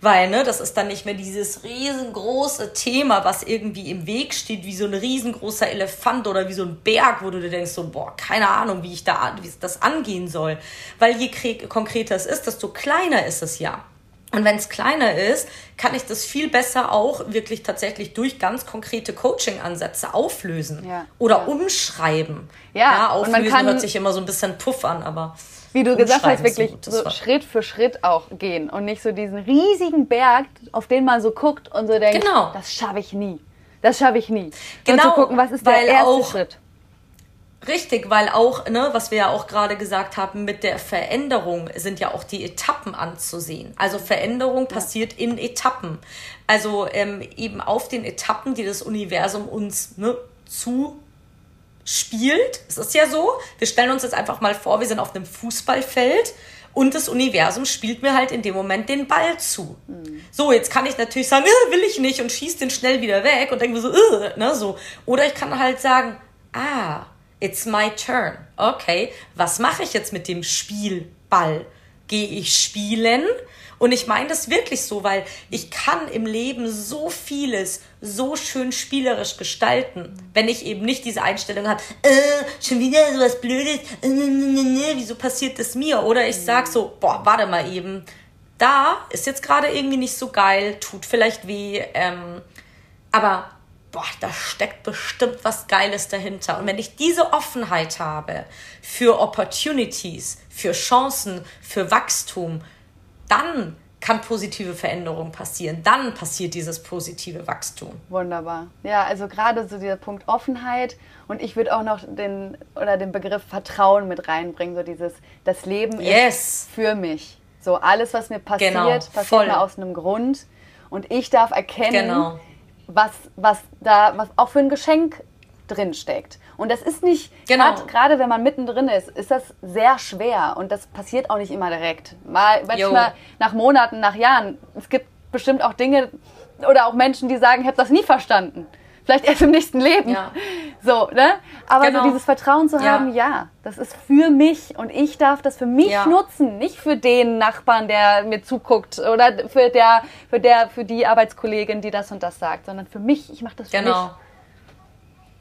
weil, ne, das ist dann nicht mehr dieses riesengroße Thema, was irgendwie im Weg steht, wie so ein riesengroßer Elefant oder wie so ein Berg, wo du dir denkst, so, boah, keine Ahnung, wie ich da, wie das angehen soll. Weil je konkreter es ist, desto kleiner ist es ja. Und wenn es kleiner ist, kann ich das viel besser auch wirklich tatsächlich durch ganz konkrete Coaching-Ansätze auflösen ja, oder ja. umschreiben. Ja, ja auflösen kann, hört sich immer so ein bisschen puff an, aber wie du gesagt hast, wirklich so Schritt für Schritt auch gehen und nicht so diesen riesigen Berg, auf den man so guckt und so denkt, genau. das schaffe ich nie. Das schaffe ich nie. Genau. Und zu gucken, was ist der erste Schritt. Richtig, weil auch, ne, was wir ja auch gerade gesagt haben, mit der Veränderung sind ja auch die Etappen anzusehen. Also Veränderung passiert in Etappen. Also ähm, eben auf den Etappen, die das Universum uns ne, zu spielt. Es ist ja so, wir stellen uns jetzt einfach mal vor, wir sind auf einem Fußballfeld und das Universum spielt mir halt in dem Moment den Ball zu. Mhm. So, jetzt kann ich natürlich sagen, äh, will ich nicht und schieß den schnell wieder weg und denke mir so, äh, ne, so. Oder ich kann halt sagen, ah, it's my turn. Okay, was mache ich jetzt mit dem Spielball? Gehe ich spielen? Und ich meine das wirklich so, weil ich kann im Leben so vieles so schön spielerisch gestalten, wenn ich eben nicht diese Einstellung habe, äh, schon wieder so was Blödes, äh, ne, ne, ne, wieso passiert das mir? Oder ich sag so, boah, warte mal eben, da ist jetzt gerade irgendwie nicht so geil, tut vielleicht weh, ähm, aber boah, da steckt bestimmt was Geiles dahinter. Und wenn ich diese Offenheit habe für Opportunities, für Chancen, für Wachstum, dann kann positive Veränderung passieren. Dann passiert dieses positive Wachstum. Wunderbar. Ja, also gerade so dieser Punkt Offenheit und ich würde auch noch den oder den Begriff Vertrauen mit reinbringen, so dieses das Leben yes. ist für mich. So alles was mir passiert, genau, passiert voll. mir aus einem Grund und ich darf erkennen, genau. was was da was auch für ein Geschenk drin steckt. Und das ist nicht, genau. gerade wenn man mittendrin ist, ist das sehr schwer. Und das passiert auch nicht immer direkt. Mal, manchmal nach Monaten, nach Jahren. Es gibt bestimmt auch Dinge oder auch Menschen, die sagen, ich habe das nie verstanden. Vielleicht erst im nächsten Leben. Ja. So, ne? Aber genau. so dieses Vertrauen zu ja. haben, ja, das ist für mich und ich darf das für mich ja. nutzen, nicht für den Nachbarn, der mir zuguckt oder für der, für der, für die Arbeitskollegin, die das und das sagt, sondern für mich. Ich mache das für genau. mich.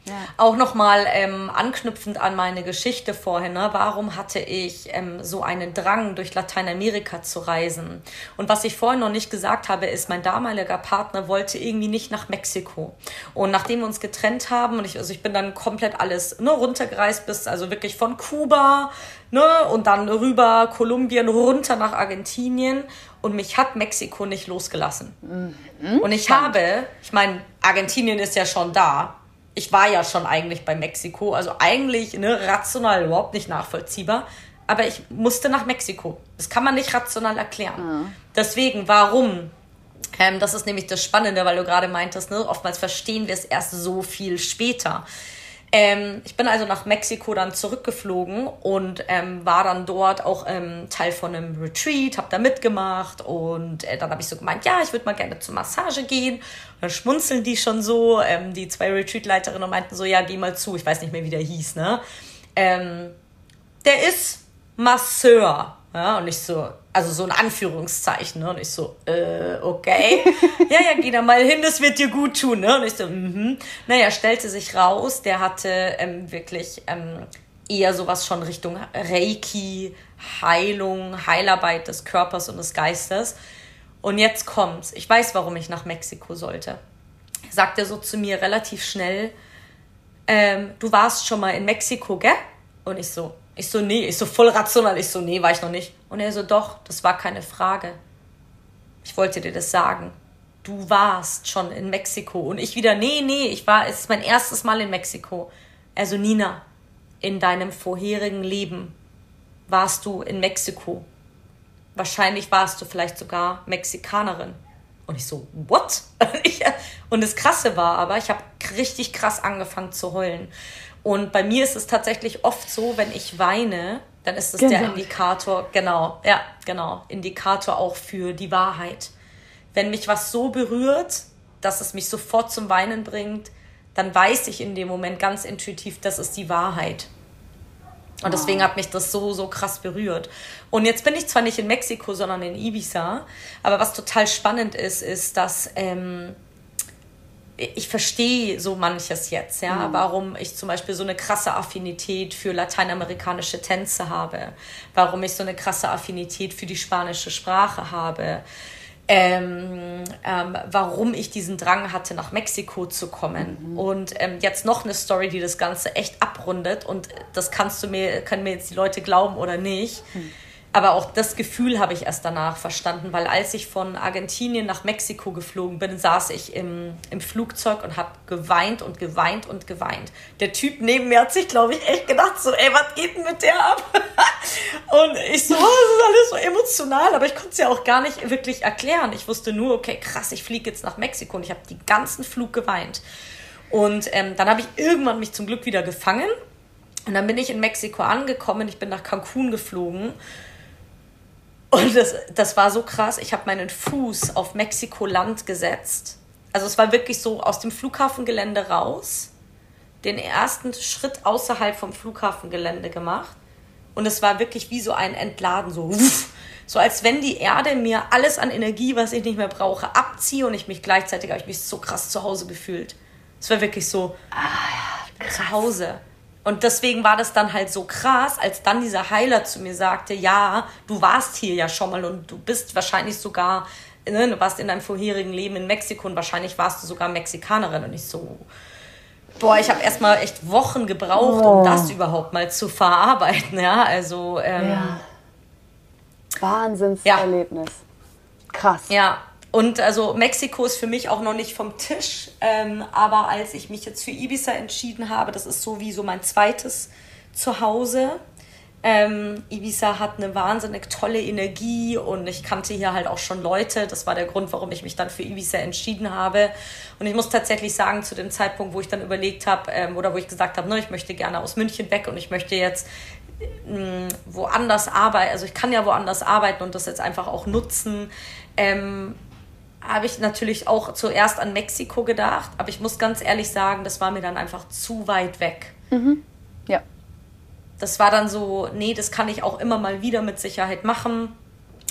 Ja. Auch nochmal ähm, anknüpfend an meine Geschichte vorhin, ne? warum hatte ich ähm, so einen Drang, durch Lateinamerika zu reisen? Und was ich vorhin noch nicht gesagt habe, ist, mein damaliger Partner wollte irgendwie nicht nach Mexiko. Und nachdem wir uns getrennt haben, und ich, also ich bin dann komplett alles ne, runtergereist, bis also wirklich von Kuba ne, und dann rüber Kolumbien, runter nach Argentinien. Und mich hat Mexiko nicht losgelassen. Mhm. Und ich Spannend. habe, ich meine, Argentinien ist ja schon da ich war ja schon eigentlich bei Mexiko, also eigentlich ne, rational überhaupt nicht nachvollziehbar. Aber ich musste nach Mexiko. Das kann man nicht rational erklären. Mhm. Deswegen, warum? Ähm, das ist nämlich das Spannende, weil du gerade meintest, ne, oftmals verstehen wir es erst so viel später. Ähm, ich bin also nach Mexiko dann zurückgeflogen und ähm, war dann dort auch ähm, Teil von einem Retreat, habe da mitgemacht und äh, dann habe ich so gemeint, ja, ich würde mal gerne zur Massage gehen. Und dann schmunzeln die schon so, ähm, die zwei Retreat-Leiterinnen meinten so, ja, geh mal zu. Ich weiß nicht mehr, wie der hieß, ne? Ähm, der ist Masseur. Ja, und ich so, also so ein Anführungszeichen, ne? Und ich so, äh, okay. ja, ja, geh da mal hin, das wird dir gut tun, ne? Und ich so, mhm. Naja, stellte sich raus, der hatte ähm, wirklich ähm, eher sowas schon Richtung Reiki, Heilung, Heilarbeit des Körpers und des Geistes. Und jetzt kommt's. Ich weiß, warum ich nach Mexiko sollte. Sagt er so zu mir relativ schnell, ähm, du warst schon mal in Mexiko, gell? Und ich so, ich so, nee, ich so voll rational, ich so, nee, war ich noch nicht. Und er so, doch, das war keine Frage. Ich wollte dir das sagen. Du warst schon in Mexiko. Und ich wieder, nee, nee, ich war, es ist mein erstes Mal in Mexiko. Also Nina, in deinem vorherigen Leben warst du in Mexiko. Wahrscheinlich warst du vielleicht sogar Mexikanerin. Und ich so, what? Und das Krasse war aber, ich habe richtig krass angefangen zu heulen. Und bei mir ist es tatsächlich oft so, wenn ich weine, dann ist es genau. der Indikator, genau, ja, genau, Indikator auch für die Wahrheit. Wenn mich was so berührt, dass es mich sofort zum Weinen bringt, dann weiß ich in dem Moment ganz intuitiv, das ist die Wahrheit. Und deswegen hat mich das so, so krass berührt. Und jetzt bin ich zwar nicht in Mexiko, sondern in Ibiza, aber was total spannend ist, ist, dass ähm, ich verstehe so manches jetzt, ja, mhm. warum ich zum Beispiel so eine krasse Affinität für lateinamerikanische Tänze habe, warum ich so eine krasse Affinität für die spanische Sprache habe, ähm, ähm, warum ich diesen Drang hatte, nach Mexiko zu kommen. Mhm. Und ähm, jetzt noch eine Story, die das Ganze echt abrundet. Und das kannst du mir, können mir jetzt die Leute glauben oder nicht. Mhm aber auch das Gefühl habe ich erst danach verstanden, weil als ich von Argentinien nach Mexiko geflogen bin, saß ich im, im Flugzeug und habe geweint und geweint und geweint. Der Typ neben mir hat sich, glaube ich, echt gedacht, so, ey, was geht denn mit der ab? und ich so, oh, das ist alles so emotional, aber ich konnte es ja auch gar nicht wirklich erklären. Ich wusste nur, okay, krass, ich fliege jetzt nach Mexiko und ich habe den ganzen Flug geweint. Und ähm, dann habe ich irgendwann mich zum Glück wieder gefangen. Und dann bin ich in Mexiko angekommen. Ich bin nach Cancun geflogen. Und das, das war so krass. Ich habe meinen Fuß auf Mexiko-Land gesetzt. Also es war wirklich so aus dem Flughafengelände raus, den ersten Schritt außerhalb vom Flughafengelände gemacht. Und es war wirklich wie so ein Entladen, so, so als wenn die Erde mir alles an Energie, was ich nicht mehr brauche, abziehe und ich mich gleichzeitig, habe ich mich so krass zu Hause gefühlt. Es war wirklich so, ah, ja, zu Hause. Und deswegen war das dann halt so krass, als dann dieser Heiler zu mir sagte, ja, du warst hier ja schon mal und du bist wahrscheinlich sogar, ne, du warst in deinem vorherigen Leben in Mexiko und wahrscheinlich warst du sogar Mexikanerin und ich so, boah, ich habe erstmal echt Wochen gebraucht, oh. um das überhaupt mal zu verarbeiten, ja, also ähm, ja. Wahnsinnserlebnis. Ja. Krass. Ja, und also Mexiko ist für mich auch noch nicht vom Tisch, ähm, aber als ich mich jetzt für Ibiza entschieden habe, das ist so wie so mein zweites Zuhause. Ähm, Ibiza hat eine wahnsinnig tolle Energie und ich kannte hier halt auch schon Leute. Das war der Grund, warum ich mich dann für Ibiza entschieden habe. Und ich muss tatsächlich sagen, zu dem Zeitpunkt, wo ich dann überlegt habe ähm, oder wo ich gesagt habe, ne, ich möchte gerne aus München weg und ich möchte jetzt ähm, woanders arbeiten, also ich kann ja woanders arbeiten und das jetzt einfach auch nutzen. Ähm, habe ich natürlich auch zuerst an Mexiko gedacht, aber ich muss ganz ehrlich sagen, das war mir dann einfach zu weit weg. Mhm. Ja. Das war dann so, nee, das kann ich auch immer mal wieder mit Sicherheit machen.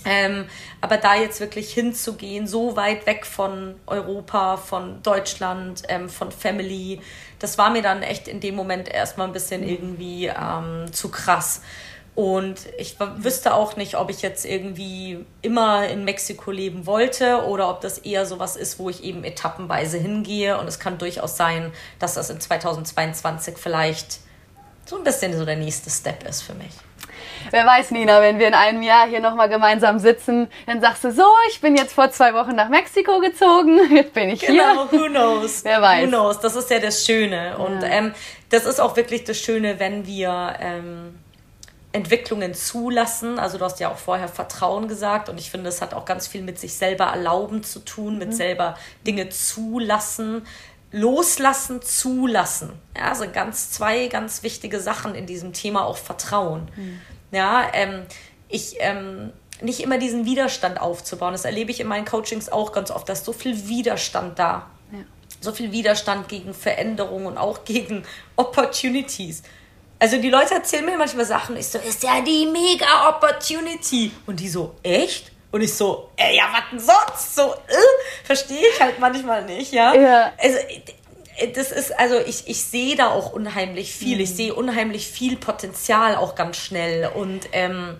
Ähm, aber da jetzt wirklich hinzugehen, so weit weg von Europa, von Deutschland, ähm, von Family, das war mir dann echt in dem Moment erstmal ein bisschen irgendwie ähm, zu krass. Und ich wüsste auch nicht, ob ich jetzt irgendwie immer in Mexiko leben wollte oder ob das eher sowas ist, wo ich eben etappenweise hingehe. Und es kann durchaus sein, dass das in 2022 vielleicht so ein bisschen so der nächste Step ist für mich. Wer weiß, Nina, wenn wir in einem Jahr hier nochmal gemeinsam sitzen, dann sagst du so, ich bin jetzt vor zwei Wochen nach Mexiko gezogen, jetzt bin ich genau, hier. Genau, who knows? Wer weiß. Who knows? Das ist ja das Schöne. Und ja. ähm, das ist auch wirklich das Schöne, wenn wir... Ähm, Entwicklungen zulassen. Also du hast ja auch vorher Vertrauen gesagt und ich finde, es hat auch ganz viel mit sich selber erlauben zu tun, mit mhm. selber Dinge zulassen, loslassen, zulassen. Ja, also ganz zwei ganz wichtige Sachen in diesem Thema auch Vertrauen. Mhm. Ja, ähm, ich ähm, nicht immer diesen Widerstand aufzubauen. Das erlebe ich in meinen Coachings auch ganz oft, dass so viel Widerstand da. Ja. So viel Widerstand gegen Veränderungen und auch gegen Opportunities Also die Leute erzählen mir manchmal Sachen, ich so, ist ja die mega Opportunity. Und die so, echt? Und ich so, ey, ja, was denn sonst? So, äh, verstehe ich halt manchmal nicht, ja. Ja. Also, äh, das ist, also ich, ich sehe da auch unheimlich viel. Mhm. Ich sehe unheimlich viel Potenzial auch ganz schnell. Und ähm,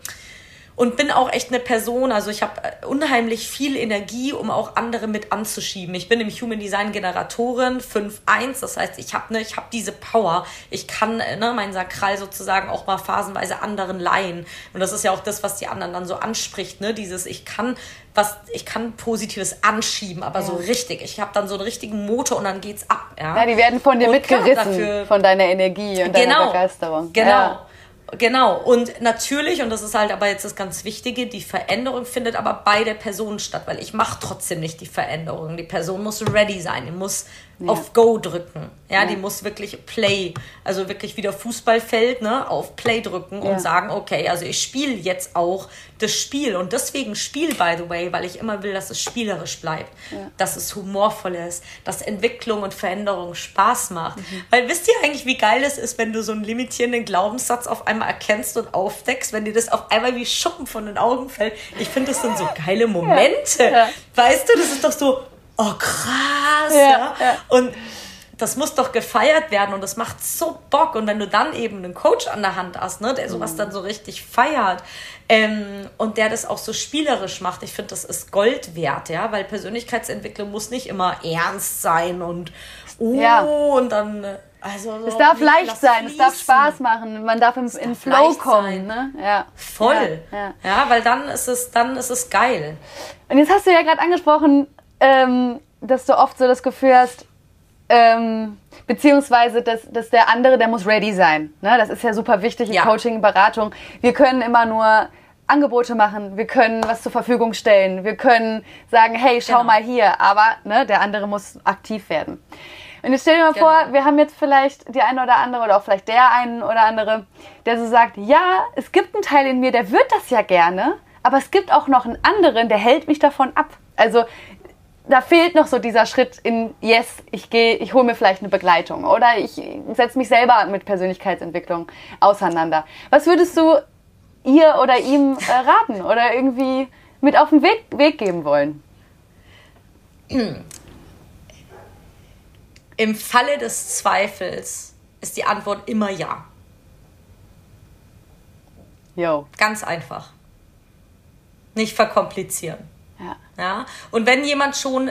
und bin auch echt eine Person, also ich habe unheimlich viel Energie, um auch andere mit anzuschieben. Ich bin im Human Design Generatorin 5.1, das heißt, ich habe ne, ich hab diese Power. Ich kann äh, ne, mein Sakral sozusagen auch mal phasenweise anderen leihen. Und das ist ja auch das, was die anderen dann so anspricht, ne? dieses ich kann was ich kann positives anschieben, aber ja. so richtig. Ich habe dann so einen richtigen Motor und dann geht's ab, ja. Ja, die werden von dir und mitgerissen von deiner Energie und genau, deiner Begeisterung. Genau. Ja. Genau, und natürlich, und das ist halt aber jetzt das ganz Wichtige, die Veränderung findet aber bei der Person statt, weil ich mache trotzdem nicht die Veränderung. Die Person muss ready sein, die muss ja. auf Go drücken. Ja, ja, die muss wirklich Play, also wirklich wieder Fußballfeld, ne, auf Play drücken ja. und sagen, okay, also ich spiele jetzt auch das Spiel und deswegen Spiel, by the way, weil ich immer will, dass es spielerisch bleibt, dass es humorvoll ist, dass Entwicklung und Veränderung Spaß macht. Mhm. Weil wisst ihr eigentlich, wie geil es ist, wenn du so einen limitierenden Glaubenssatz auf einmal erkennst und aufdeckst, wenn dir das auf einmal wie Schuppen von den Augen fällt. Ich finde, das sind so geile Momente. Weißt du, das ist doch so, oh krass. Ja, ja. ja. Und das muss doch gefeiert werden und das macht so Bock. Und wenn du dann eben einen Coach an der Hand hast, ne, der sowas mhm. dann so richtig feiert ähm, und der das auch so spielerisch macht, ich finde, das ist Gold wert, ja, weil Persönlichkeitsentwicklung muss nicht immer ernst sein und oh, ja. und dann. Also so, es darf leicht sein, fließen. es darf Spaß machen, man darf im, in Flow kommen. Ne? Ja. Voll. Ja, ja, weil dann ist es, dann ist es geil. Und jetzt hast du ja gerade angesprochen, ähm, dass du oft so das Gefühl hast, ähm, beziehungsweise, dass, dass der andere, der muss ready sein. Ne? Das ist ja super wichtig in ja. Coaching, Beratung. Wir können immer nur Angebote machen, wir können was zur Verfügung stellen, wir können sagen, hey, schau genau. mal hier, aber ne, der andere muss aktiv werden. Und jetzt stell dir mal genau. vor, wir haben jetzt vielleicht die eine oder andere oder auch vielleicht der einen oder andere, der so sagt, ja, es gibt einen Teil in mir, der wird das ja gerne, aber es gibt auch noch einen anderen, der hält mich davon ab. Also da fehlt noch so dieser Schritt in, yes, ich gehe, ich hole mir vielleicht eine Begleitung oder ich setze mich selber mit Persönlichkeitsentwicklung auseinander. Was würdest du ihr oder ihm äh, raten oder irgendwie mit auf den Weg, Weg geben wollen? Im Falle des Zweifels ist die Antwort immer ja. Jo. Ganz einfach. Nicht verkomplizieren. Ja. ja. Und wenn jemand schon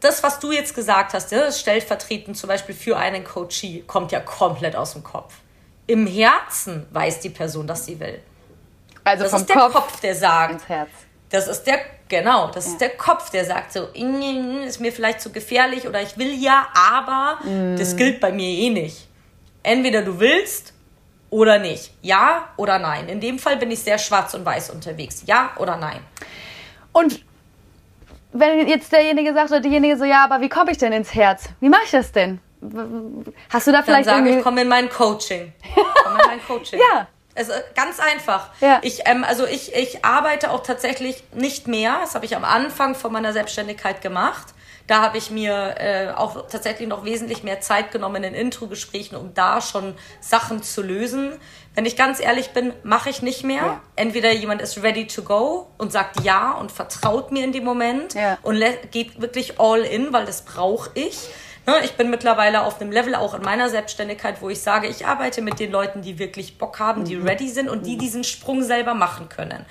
das, was du jetzt gesagt hast, das stellvertretend zum Beispiel für einen Coachee, kommt ja komplett aus dem Kopf. Im Herzen weiß die Person, dass sie will. Also das vom ist der Kopf, Kopf, der sagt. Ins Herz. Das ist der, genau, das ja. ist der Kopf, der sagt so, ist mir vielleicht zu gefährlich oder ich will ja, aber mm. das gilt bei mir eh nicht. Entweder du willst oder nicht. Ja oder nein. In dem Fall bin ich sehr schwarz und weiß unterwegs. Ja oder nein. Und wenn jetzt derjenige sagt oder diejenige so, ja, aber wie komme ich denn ins Herz? Wie mache ich das denn? Hast du da vielleicht Dann sage ich, komm in mein Coaching. komm in mein Coaching. ja. Also ganz einfach. Ja. Ich, ähm, also ich, ich arbeite auch tatsächlich nicht mehr. Das habe ich am Anfang von meiner Selbstständigkeit gemacht. Da habe ich mir äh, auch tatsächlich noch wesentlich mehr Zeit genommen in Intro-Gesprächen, um da schon Sachen zu lösen. Wenn ich ganz ehrlich bin, mache ich nicht mehr. Ja. Entweder jemand ist ready to go und sagt ja und vertraut mir in dem Moment ja. und geht wirklich all in, weil das brauche ich. Ne, ich bin mittlerweile auf einem Level auch in meiner Selbstständigkeit, wo ich sage, ich arbeite mit den Leuten, die wirklich Bock haben, die mhm. ready sind und die mhm. diesen Sprung selber machen können.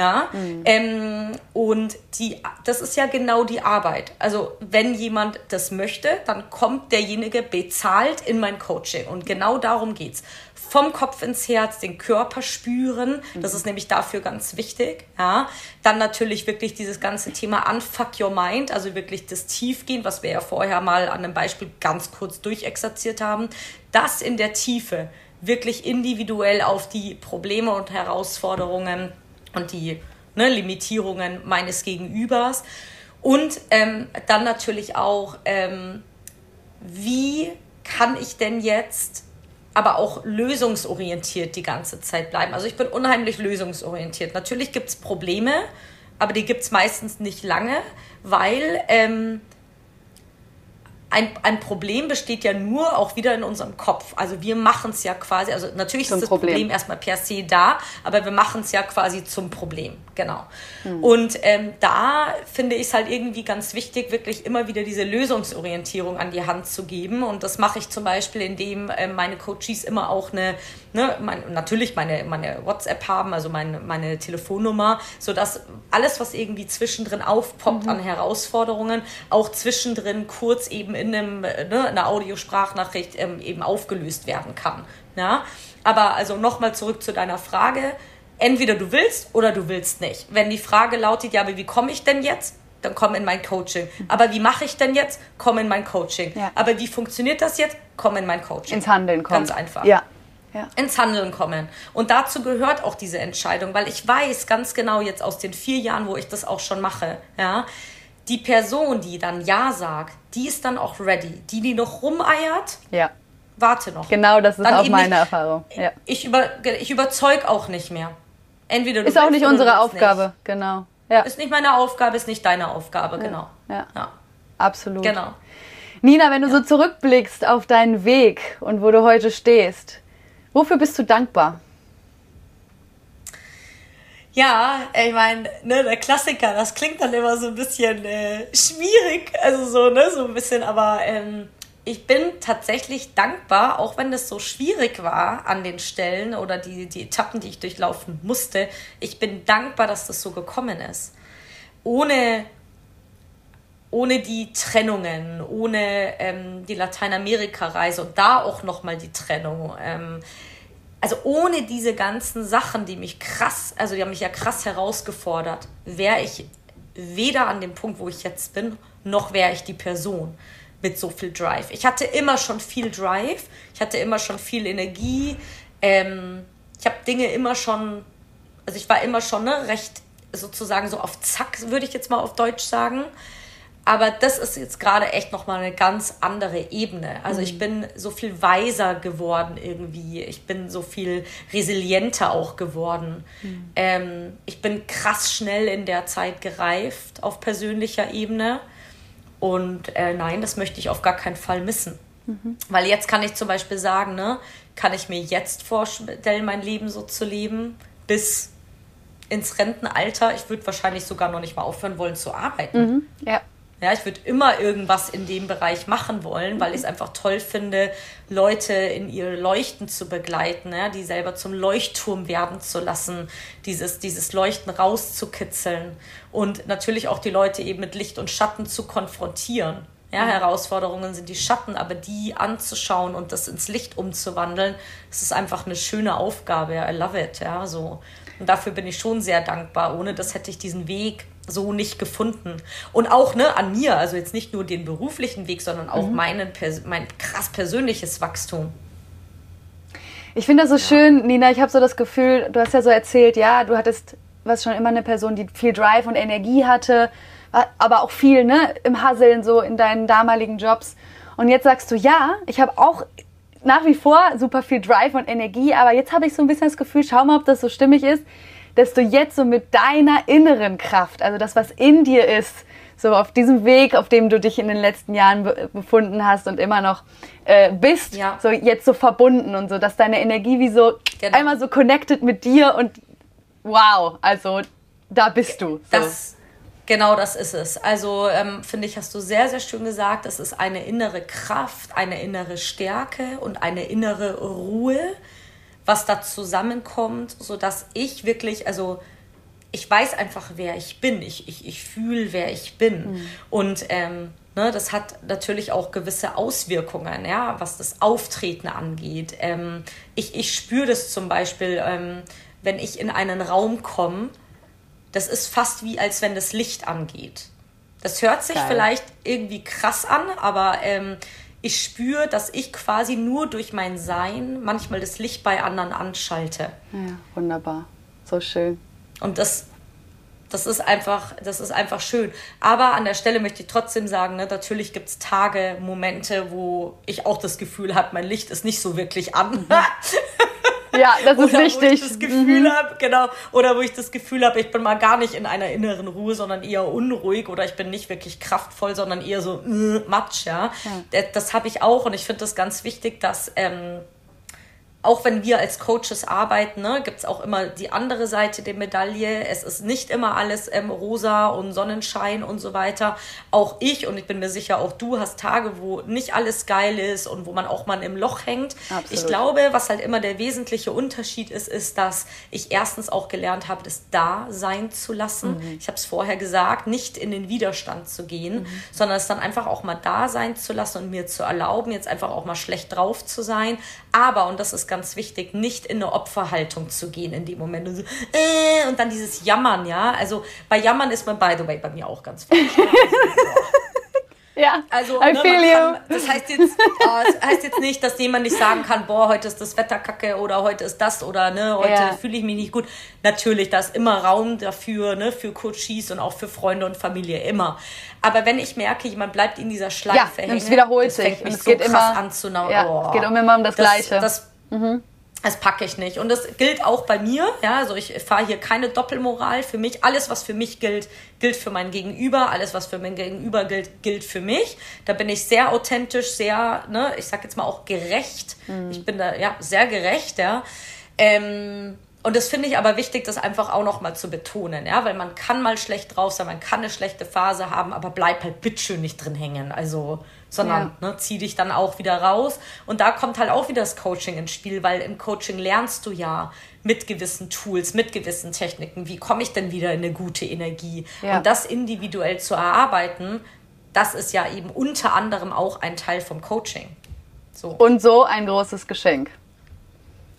Ja, mhm. ähm, und die, das ist ja genau die Arbeit. Also, wenn jemand das möchte, dann kommt derjenige bezahlt in mein Coaching. Und genau darum geht's. Vom Kopf ins Herz, den Körper spüren. Das ist nämlich dafür ganz wichtig. Ja, dann natürlich wirklich dieses ganze Thema Unfuck Your Mind, also wirklich das Tiefgehen, was wir ja vorher mal an einem Beispiel ganz kurz durchexerziert haben. Das in der Tiefe wirklich individuell auf die Probleme und Herausforderungen und die ne, Limitierungen meines Gegenübers. Und ähm, dann natürlich auch, ähm, wie kann ich denn jetzt aber auch lösungsorientiert die ganze Zeit bleiben. Also ich bin unheimlich lösungsorientiert. Natürlich gibt es Probleme, aber die gibt es meistens nicht lange, weil ähm, ein, ein Problem besteht ja nur auch wieder in unserem Kopf. Also wir machen es ja quasi, also natürlich zum ist das Problem. Problem. erstmal per se da, aber wir machen es ja quasi zum Problem. Genau. Mhm. Und ähm, da finde ich es halt irgendwie ganz wichtig, wirklich immer wieder diese Lösungsorientierung an die Hand zu geben. Und das mache ich zum Beispiel, indem äh, meine Coaches immer auch eine, ne, mein, natürlich meine, meine WhatsApp haben, also meine, meine Telefonnummer, sodass alles, was irgendwie zwischendrin aufpoppt mhm. an Herausforderungen, auch zwischendrin kurz eben in einem, ne, einer Audiosprachnachricht ähm, eben aufgelöst werden kann. Ja? Aber also nochmal zurück zu deiner Frage. Entweder du willst oder du willst nicht. Wenn die Frage lautet, ja, aber wie komme ich denn jetzt? Dann komm in mein Coaching. Aber wie mache ich denn jetzt? Komm in mein Coaching. Ja. Aber wie funktioniert das jetzt? Komm in mein Coaching. Ins Handeln kommen. Ganz einfach. Ja. Ja. ins Handeln kommen. Und dazu gehört auch diese Entscheidung, weil ich weiß ganz genau jetzt aus den vier Jahren, wo ich das auch schon mache, ja, die Person, die dann Ja sagt, die ist dann auch ready. Die, die noch rumeiert, ja. warte noch. Genau, das ist dann auch meine nicht, Erfahrung. Ja. Ich, über, ich überzeug auch nicht mehr. Entweder ist auch nicht unsere Aufgabe, nicht. genau. Ja. Ist nicht meine Aufgabe, ist nicht deine Aufgabe, genau. Ja. ja. Absolut. Genau. Nina, wenn du so zurückblickst auf deinen Weg und wo du heute stehst, wofür bist du dankbar? Ja, ich meine, ne, der Klassiker, das klingt dann immer so ein bisschen äh, schwierig, also so, ne, so ein bisschen, aber ähm, ich bin tatsächlich dankbar, auch wenn es so schwierig war an den Stellen oder die, die Etappen, die ich durchlaufen musste. Ich bin dankbar, dass das so gekommen ist. Ohne, ohne die Trennungen, ohne ähm, die Lateinamerika-Reise und da auch nochmal die Trennung. Ähm, also ohne diese ganzen Sachen, die mich krass, also die haben mich ja krass herausgefordert, wäre ich weder an dem Punkt, wo ich jetzt bin, noch wäre ich die Person mit so viel Drive. Ich hatte immer schon viel Drive, ich hatte immer schon viel Energie, ähm, ich habe Dinge immer schon, also ich war immer schon ne, recht sozusagen so auf Zack, würde ich jetzt mal auf Deutsch sagen. Aber das ist jetzt gerade echt nochmal eine ganz andere Ebene. Also ich mhm. bin so viel weiser geworden irgendwie. Ich bin so viel resilienter auch geworden. Mhm. Ähm, ich bin krass schnell in der Zeit gereift auf persönlicher Ebene. Und äh, nein, das möchte ich auf gar keinen Fall missen. Mhm. Weil jetzt kann ich zum Beispiel sagen, ne, kann ich mir jetzt vorstellen, mein Leben so zu leben, bis ins Rentenalter. Ich würde wahrscheinlich sogar noch nicht mal aufhören wollen zu arbeiten. Mhm. Ja. Ja, ich würde immer irgendwas in dem Bereich machen wollen, weil ich es einfach toll finde, Leute in ihr Leuchten zu begleiten, ja, die selber zum Leuchtturm werden zu lassen, dieses, dieses Leuchten rauszukitzeln und natürlich auch die Leute eben mit Licht und Schatten zu konfrontieren. Ja, Herausforderungen sind die Schatten, aber die anzuschauen und das ins Licht umzuwandeln, das ist einfach eine schöne Aufgabe. I love it, ja, so. Und dafür bin ich schon sehr dankbar. Ohne das hätte ich diesen Weg so nicht gefunden. Und auch ne, an mir, also jetzt nicht nur den beruflichen Weg, sondern auch mhm. meinen, mein krass persönliches Wachstum. Ich finde das so ja. schön, Nina. Ich habe so das Gefühl, du hast ja so erzählt, ja, du hattest, was schon immer eine Person, die viel Drive und Energie hatte, aber auch viel ne, im Hasseln, so in deinen damaligen Jobs. Und jetzt sagst du, ja, ich habe auch nach wie vor super viel Drive und Energie, aber jetzt habe ich so ein bisschen das Gefühl, schau mal, ob das so stimmig ist dass du jetzt so mit deiner inneren Kraft, also das, was in dir ist, so auf diesem Weg, auf dem du dich in den letzten Jahren be befunden hast und immer noch äh, bist, ja. so jetzt so verbunden und so, dass deine Energie wie so genau. einmal so connected mit dir und wow, also da bist du. So. Das, genau das ist es. Also ähm, finde ich, hast du sehr, sehr schön gesagt, es ist eine innere Kraft, eine innere Stärke und eine innere Ruhe, was da zusammenkommt, sodass ich wirklich, also ich weiß einfach, wer ich bin. Ich, ich, ich fühle, wer ich bin. Mhm. Und ähm, ne, das hat natürlich auch gewisse Auswirkungen, ja, was das Auftreten angeht. Ähm, ich ich spüre das zum Beispiel, ähm, wenn ich in einen Raum komme, das ist fast wie, als wenn das Licht angeht. Das hört sich Geil. vielleicht irgendwie krass an, aber ähm, ich spüre, dass ich quasi nur durch mein Sein manchmal das Licht bei anderen anschalte. Ja, wunderbar. So schön. Und das, das ist einfach, das ist einfach schön. Aber an der Stelle möchte ich trotzdem sagen, ne, natürlich gibt es Tage, Momente, wo ich auch das Gefühl habe, mein Licht ist nicht so wirklich an. Mhm. Ja, das ist oder wichtig. Wo ich das Gefühl mhm. habe, genau, oder wo ich das Gefühl habe, ich bin mal gar nicht in einer inneren Ruhe, sondern eher unruhig oder ich bin nicht wirklich kraftvoll, sondern eher so äh, matsch, ja. ja. Das, das habe ich auch und ich finde das ganz wichtig, dass ähm, auch wenn wir als Coaches arbeiten, ne, gibt es auch immer die andere Seite der Medaille. Es ist nicht immer alles ähm, rosa und Sonnenschein und so weiter. Auch ich und ich bin mir sicher, auch du hast Tage, wo nicht alles geil ist und wo man auch mal im Loch hängt. Absolut. Ich glaube, was halt immer der wesentliche Unterschied ist, ist, dass ich erstens auch gelernt habe, das da sein zu lassen. Mhm. Ich habe es vorher gesagt, nicht in den Widerstand zu gehen, mhm. sondern es dann einfach auch mal da sein zu lassen und mir zu erlauben, jetzt einfach auch mal schlecht drauf zu sein. Aber, und das ist ganz wichtig, nicht in eine Opferhaltung zu gehen in dem Moment und, so, äh, und dann dieses Jammern, ja. Also bei Jammern ist man, by the way, bei mir auch ganz falsch. Ja, also I ne, feel kann, das heißt jetzt, äh, das heißt jetzt nicht, dass jemand nicht sagen kann, boah, heute ist das Wetter kacke oder heute ist das oder ne, heute ja. fühle ich mich nicht gut. Natürlich, da ist immer Raum dafür, ne, für Coaches und auch für Freunde und Familie immer. Aber wenn ich merke, jemand bleibt in dieser Schleife ja, hängen, es wiederholt sich. Mich es so geht immer an zu ja, oh, es geht immer um das, das Gleiche. Das, mhm das packe ich nicht. Und das gilt auch bei mir. Ja, also ich fahre hier keine Doppelmoral für mich. Alles, was für mich gilt, gilt für mein Gegenüber. Alles, was für mein Gegenüber gilt, gilt für mich. Da bin ich sehr authentisch, sehr, ne, ich sag jetzt mal auch gerecht. Mhm. Ich bin da, ja, sehr gerecht, ja. Ähm, und das finde ich aber wichtig, das einfach auch noch mal zu betonen, ja, weil man kann mal schlecht drauf sein, man kann eine schlechte Phase haben, aber bleib halt bitteschön nicht drin hängen. Also, sondern ja. ne, zieh dich dann auch wieder raus. Und da kommt halt auch wieder das Coaching ins Spiel, weil im Coaching lernst du ja mit gewissen Tools, mit gewissen Techniken, wie komme ich denn wieder in eine gute Energie? Ja. Und das individuell zu erarbeiten, das ist ja eben unter anderem auch ein Teil vom Coaching. So. Und so ein großes Geschenk.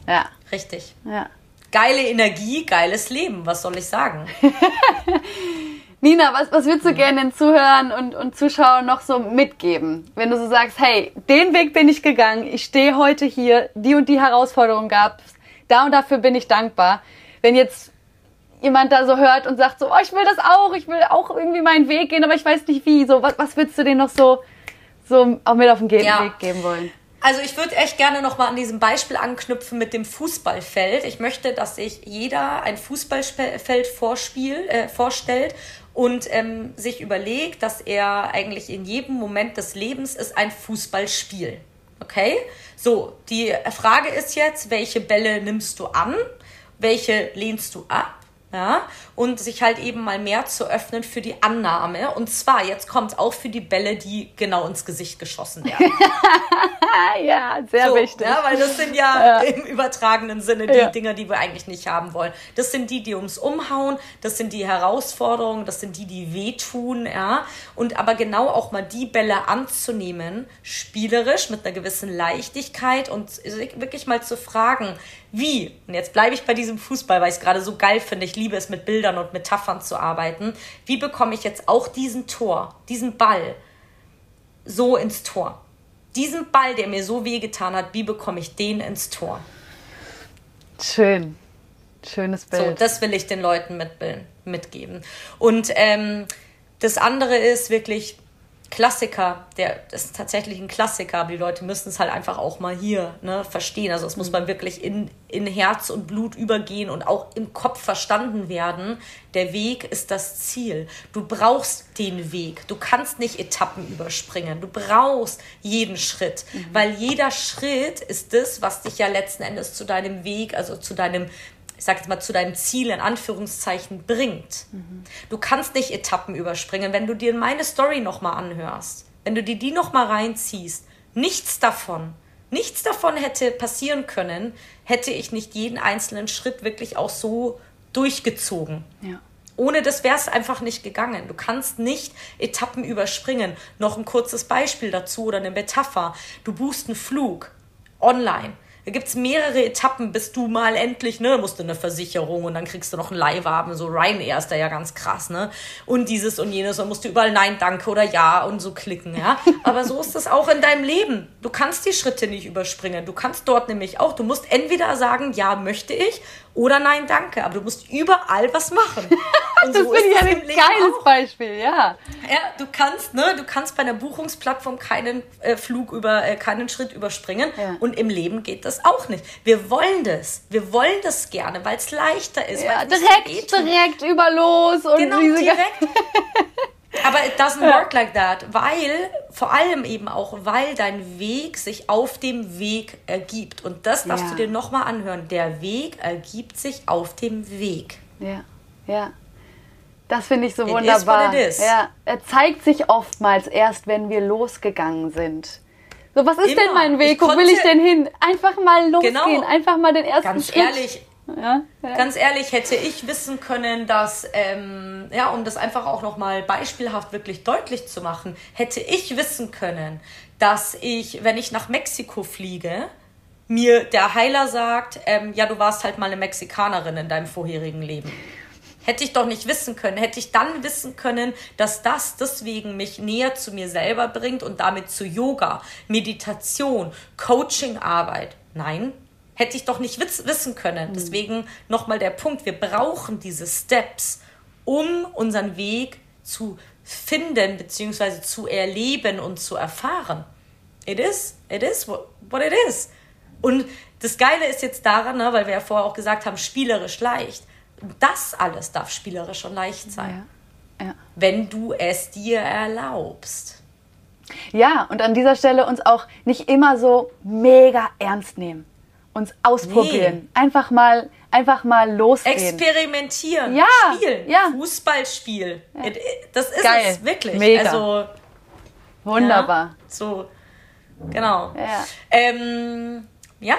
Ja. Richtig. Ja. Geile Energie, geiles Leben, was soll ich sagen? Nina, was, was würdest du gerne den Zuhörern und, und Zuschauern noch so mitgeben? Wenn du so sagst, hey, den Weg bin ich gegangen, ich stehe heute hier, die und die Herausforderung gab es, da und dafür bin ich dankbar. Wenn jetzt jemand da so hört und sagt so, oh, ich will das auch, ich will auch irgendwie meinen Weg gehen, aber ich weiß nicht wie, so, was, was würdest du denen noch so, so auch mit auf den Ge ja. Weg geben wollen? Also ich würde echt gerne nochmal an diesem Beispiel anknüpfen mit dem Fußballfeld. Ich möchte, dass sich jeder ein Fußballfeld vorspiel, äh, vorstellt und ähm, sich überlegt, dass er eigentlich in jedem Moment des Lebens ist ein Fußballspiel. Okay? So, die Frage ist jetzt, welche Bälle nimmst du an? Welche lehnst du ab? ja, und sich halt eben mal mehr zu öffnen für die Annahme. Und zwar, jetzt kommt auch für die Bälle, die genau ins Gesicht geschossen werden. ja, sehr so, wichtig. Ja, weil das sind ja, ja. im übertragenen Sinne die ja. Dinge, die wir eigentlich nicht haben wollen. Das sind die, die ums Umhauen, das sind die Herausforderungen, das sind die, die wehtun, ja. Und aber genau auch mal die Bälle anzunehmen, spielerisch, mit einer gewissen Leichtigkeit und wirklich mal zu fragen, wie, und jetzt bleibe ich bei diesem Fußball, weil ich es gerade so geil finde, ich liebe es mit Bildern und Metaphern zu arbeiten, wie bekomme ich jetzt auch diesen Tor, diesen Ball so ins Tor? Diesen Ball, der mir so wehgetan hat, wie bekomme ich den ins Tor? Schön. Schönes Bild. So, das will ich den Leuten mit, mitgeben. Und ähm, das andere ist wirklich, Klassiker, der das ist tatsächlich ein Klassiker, aber die Leute müssen es halt einfach auch mal hier ne, verstehen. Also es muss mhm. man wirklich in, in Herz und Blut übergehen und auch im Kopf verstanden werden. Der Weg ist das Ziel. Du brauchst den Weg. Du kannst nicht Etappen überspringen. Du brauchst jeden Schritt, mhm. weil jeder Schritt ist das, was dich ja letzten Endes zu deinem Weg, also zu deinem ich sag jetzt mal, zu deinem Ziel in Anführungszeichen bringt. Mhm. Du kannst nicht Etappen überspringen. Wenn du dir meine Story nochmal anhörst, wenn du dir die nochmal reinziehst, nichts davon, nichts davon hätte passieren können, hätte ich nicht jeden einzelnen Schritt wirklich auch so durchgezogen. Ja. Ohne das wäre es einfach nicht gegangen. Du kannst nicht Etappen überspringen. Noch ein kurzes Beispiel dazu oder eine Metapher. Du buchst einen Flug online. Da gibt es mehrere Etappen, bis du mal endlich, ne, musst du eine Versicherung und dann kriegst du noch einen Leihwagen, so Ryanair ist da ja ganz krass, ne? Und dieses und jenes, und musst du überall Nein, Danke oder Ja und so klicken, ja? Aber so ist es auch in deinem Leben. Du kannst die Schritte nicht überspringen. Du kannst dort nämlich auch, du musst entweder sagen, ja, möchte ich oder Nein, Danke, aber du musst überall was machen. Und das so finde ich ein geiles auch. Beispiel, ja. Ja, du kannst, ne, du kannst bei einer Buchungsplattform keinen äh, Flug über, äh, keinen Schritt überspringen. Ja. Und im Leben geht das auch nicht. Wir wollen das. Wir wollen das gerne, weil es leichter ist. Ja, direkt, direkt über los und genau, direkt. Aber it doesn't work like that, weil, vor allem eben auch, weil dein Weg sich auf dem Weg ergibt. Und das darfst ja. du dir nochmal anhören. Der Weg ergibt sich auf dem Weg. Ja, ja. Das finde ich so it wunderbar. Ja, er zeigt sich oftmals erst, wenn wir losgegangen sind. So, was ist Immer. denn mein Weg? Wo will ich denn hin? Einfach mal losgehen, genau. einfach mal den ersten Ganz Schritt. ehrlich, ja. Ganz ehrlich, hätte ich wissen können, dass, ähm, ja, um das einfach auch nochmal beispielhaft wirklich deutlich zu machen, hätte ich wissen können, dass ich, wenn ich nach Mexiko fliege, mir der Heiler sagt, ähm, ja, du warst halt mal eine Mexikanerin in deinem vorherigen Leben. Hätte ich doch nicht wissen können. Hätte ich dann wissen können, dass das deswegen mich näher zu mir selber bringt und damit zu Yoga, Meditation, Coachingarbeit. Nein, hätte ich doch nicht wissen können. Mhm. Deswegen nochmal der Punkt, wir brauchen diese Steps, um unseren Weg zu finden bzw. zu erleben und zu erfahren. It is, it is what, what it is. Und das Geile ist jetzt daran, ne, weil wir ja vorher auch gesagt haben, spielerisch leicht. Das alles darf spielerisch und leicht sein. Ja. Ja. Wenn du es dir erlaubst. Ja, und an dieser Stelle uns auch nicht immer so mega ernst nehmen uns ausprobieren. Nee. Einfach mal, einfach mal losgehen. Experimentieren. Ja. Spielen. Ja. Fußballspiel. Ja. Das ist Geil. es wirklich. Mega. Also, Wunderbar. Ja, so, genau. Ja. Ähm, ja.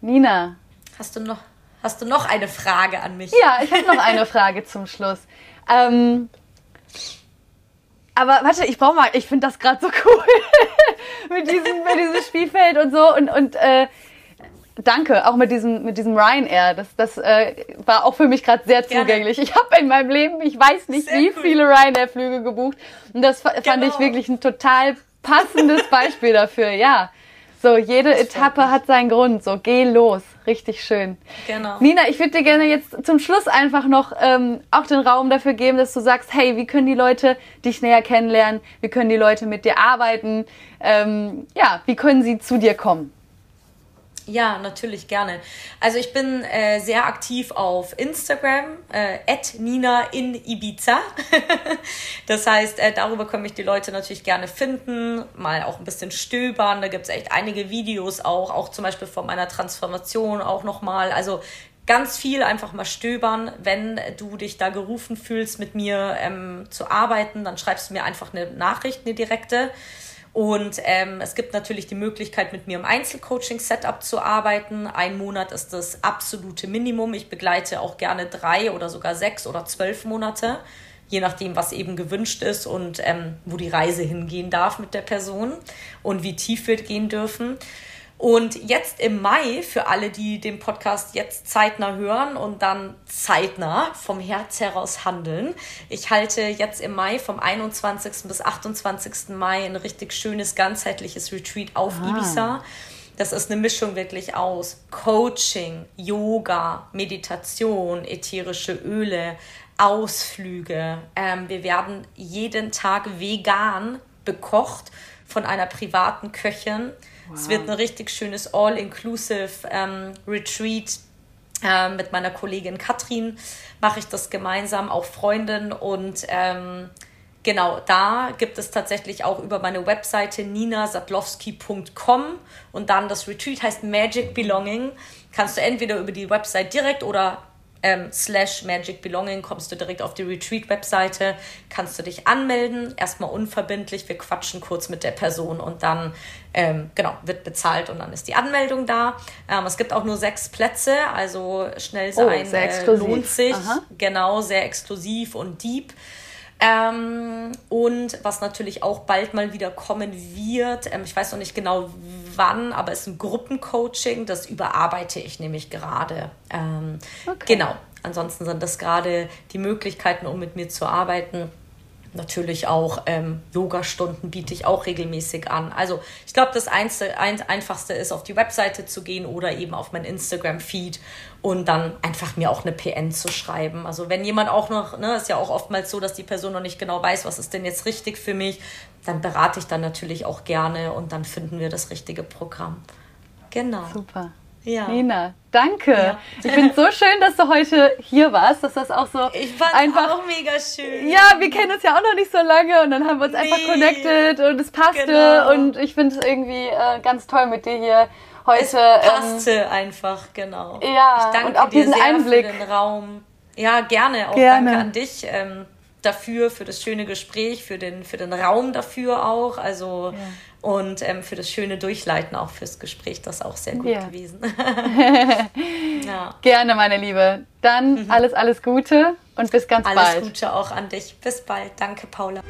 Nina. Hast du noch, hast du noch eine Frage an mich? Ja, ich habe noch eine Frage zum Schluss. Ähm, aber warte, ich brauche mal, ich finde das gerade so cool mit, diesem, mit diesem Spielfeld und so und, und äh, Danke, auch mit diesem, mit diesem Ryanair. Das, das äh, war auch für mich gerade sehr zugänglich. Ich habe in meinem Leben, ich weiß nicht, sehr wie cool. viele Ryanair-Flüge gebucht. Und das genau. fand ich wirklich ein total passendes Beispiel dafür. Ja, so jede das Etappe hat seinen Grund. So geh los, richtig schön. Genau. Nina, ich würde dir gerne jetzt zum Schluss einfach noch ähm, auch den Raum dafür geben, dass du sagst, hey, wie können die Leute dich näher kennenlernen? Wie können die Leute mit dir arbeiten? Ähm, ja, wie können sie zu dir kommen? Ja, natürlich gerne. Also ich bin äh, sehr aktiv auf Instagram, äh, Nina in Ibiza. das heißt, äh, darüber können mich die Leute natürlich gerne finden, mal auch ein bisschen stöbern. Da gibt's echt einige Videos auch, auch zum Beispiel von meiner Transformation auch nochmal. Also ganz viel einfach mal stöbern. Wenn du dich da gerufen fühlst, mit mir ähm, zu arbeiten, dann schreibst du mir einfach eine Nachricht, eine direkte. Und ähm, es gibt natürlich die Möglichkeit, mit mir im Einzelcoaching-Setup zu arbeiten. Ein Monat ist das absolute Minimum. Ich begleite auch gerne drei oder sogar sechs oder zwölf Monate, je nachdem, was eben gewünscht ist und ähm, wo die Reise hingehen darf mit der Person und wie tief wir gehen dürfen. Und jetzt im Mai, für alle, die den Podcast jetzt zeitnah hören und dann zeitnah vom Herz heraus handeln, ich halte jetzt im Mai vom 21. bis 28. Mai ein richtig schönes, ganzheitliches Retreat auf ah. Ibiza. Das ist eine Mischung wirklich aus Coaching, Yoga, Meditation, ätherische Öle, Ausflüge. Ähm, wir werden jeden Tag vegan bekocht von einer privaten Köchin Wow. Es wird ein richtig schönes All-Inclusive ähm, Retreat ähm, mit meiner Kollegin Katrin. Mache ich das gemeinsam, auch Freundin und ähm, genau, da gibt es tatsächlich auch über meine Webseite ninasadlowski.com und dann das Retreat heißt Magic Belonging. Kannst du entweder über die Website direkt oder ähm, slash Magic Belonging kommst du direkt auf die Retreat-Webseite, kannst du dich anmelden, erstmal unverbindlich, wir quatschen kurz mit der Person und dann, ähm, genau, wird bezahlt und dann ist die Anmeldung da. Ähm, es gibt auch nur sechs Plätze, also schnell oh, sein oh, äh, lohnt sich. Aha. Genau, sehr exklusiv und deep. Ähm, und was natürlich auch bald mal wieder kommen wird, ähm, ich weiß noch nicht genau wann, aber es ist ein Gruppencoaching, das überarbeite ich nämlich gerade. Ähm, okay. Genau. Ansonsten sind das gerade die Möglichkeiten, um mit mir zu arbeiten. natürlich auch ähm, Yoga-Stunden biete ich auch regelmäßig an. Also ich glaube, das Einste, ein, Einfachste ist, auf die Webseite zu gehen oder eben auf mein Instagram-Feed und dann einfach mir auch eine PN zu schreiben. Also wenn jemand auch noch, ne, ist ja auch oftmals so, dass die Person noch nicht genau weiß, was ist denn jetzt richtig für mich, dann berate ich dann natürlich auch gerne und dann finden wir das richtige Programm. Genau. Super. Ja. Nina, danke. Ja. Ich finde es so schön, dass du heute hier warst, dass das auch so ich fand's einfach auch mega schön. Ja, wir kennen uns ja auch noch nicht so lange und dann haben wir uns nee. einfach connected und es passte genau. und ich finde es irgendwie äh, ganz toll mit dir hier heute. Es passte ähm, einfach, genau. Ja, ich danke und auch dir diesen sehr Einblick. für den Raum. Ja, gerne. Auch gerne. danke an dich. Ähm, dafür, für das schöne Gespräch, für den, für den Raum dafür auch. Also ja und ähm, für das schöne Durchleiten auch fürs Gespräch. Das ist auch sehr gut ja. gewesen. ja. Gerne, meine Liebe. Dann mhm. alles, alles Gute und bis ganz alles bald. Alles Gute auch an dich. Bis bald. Danke, Paula.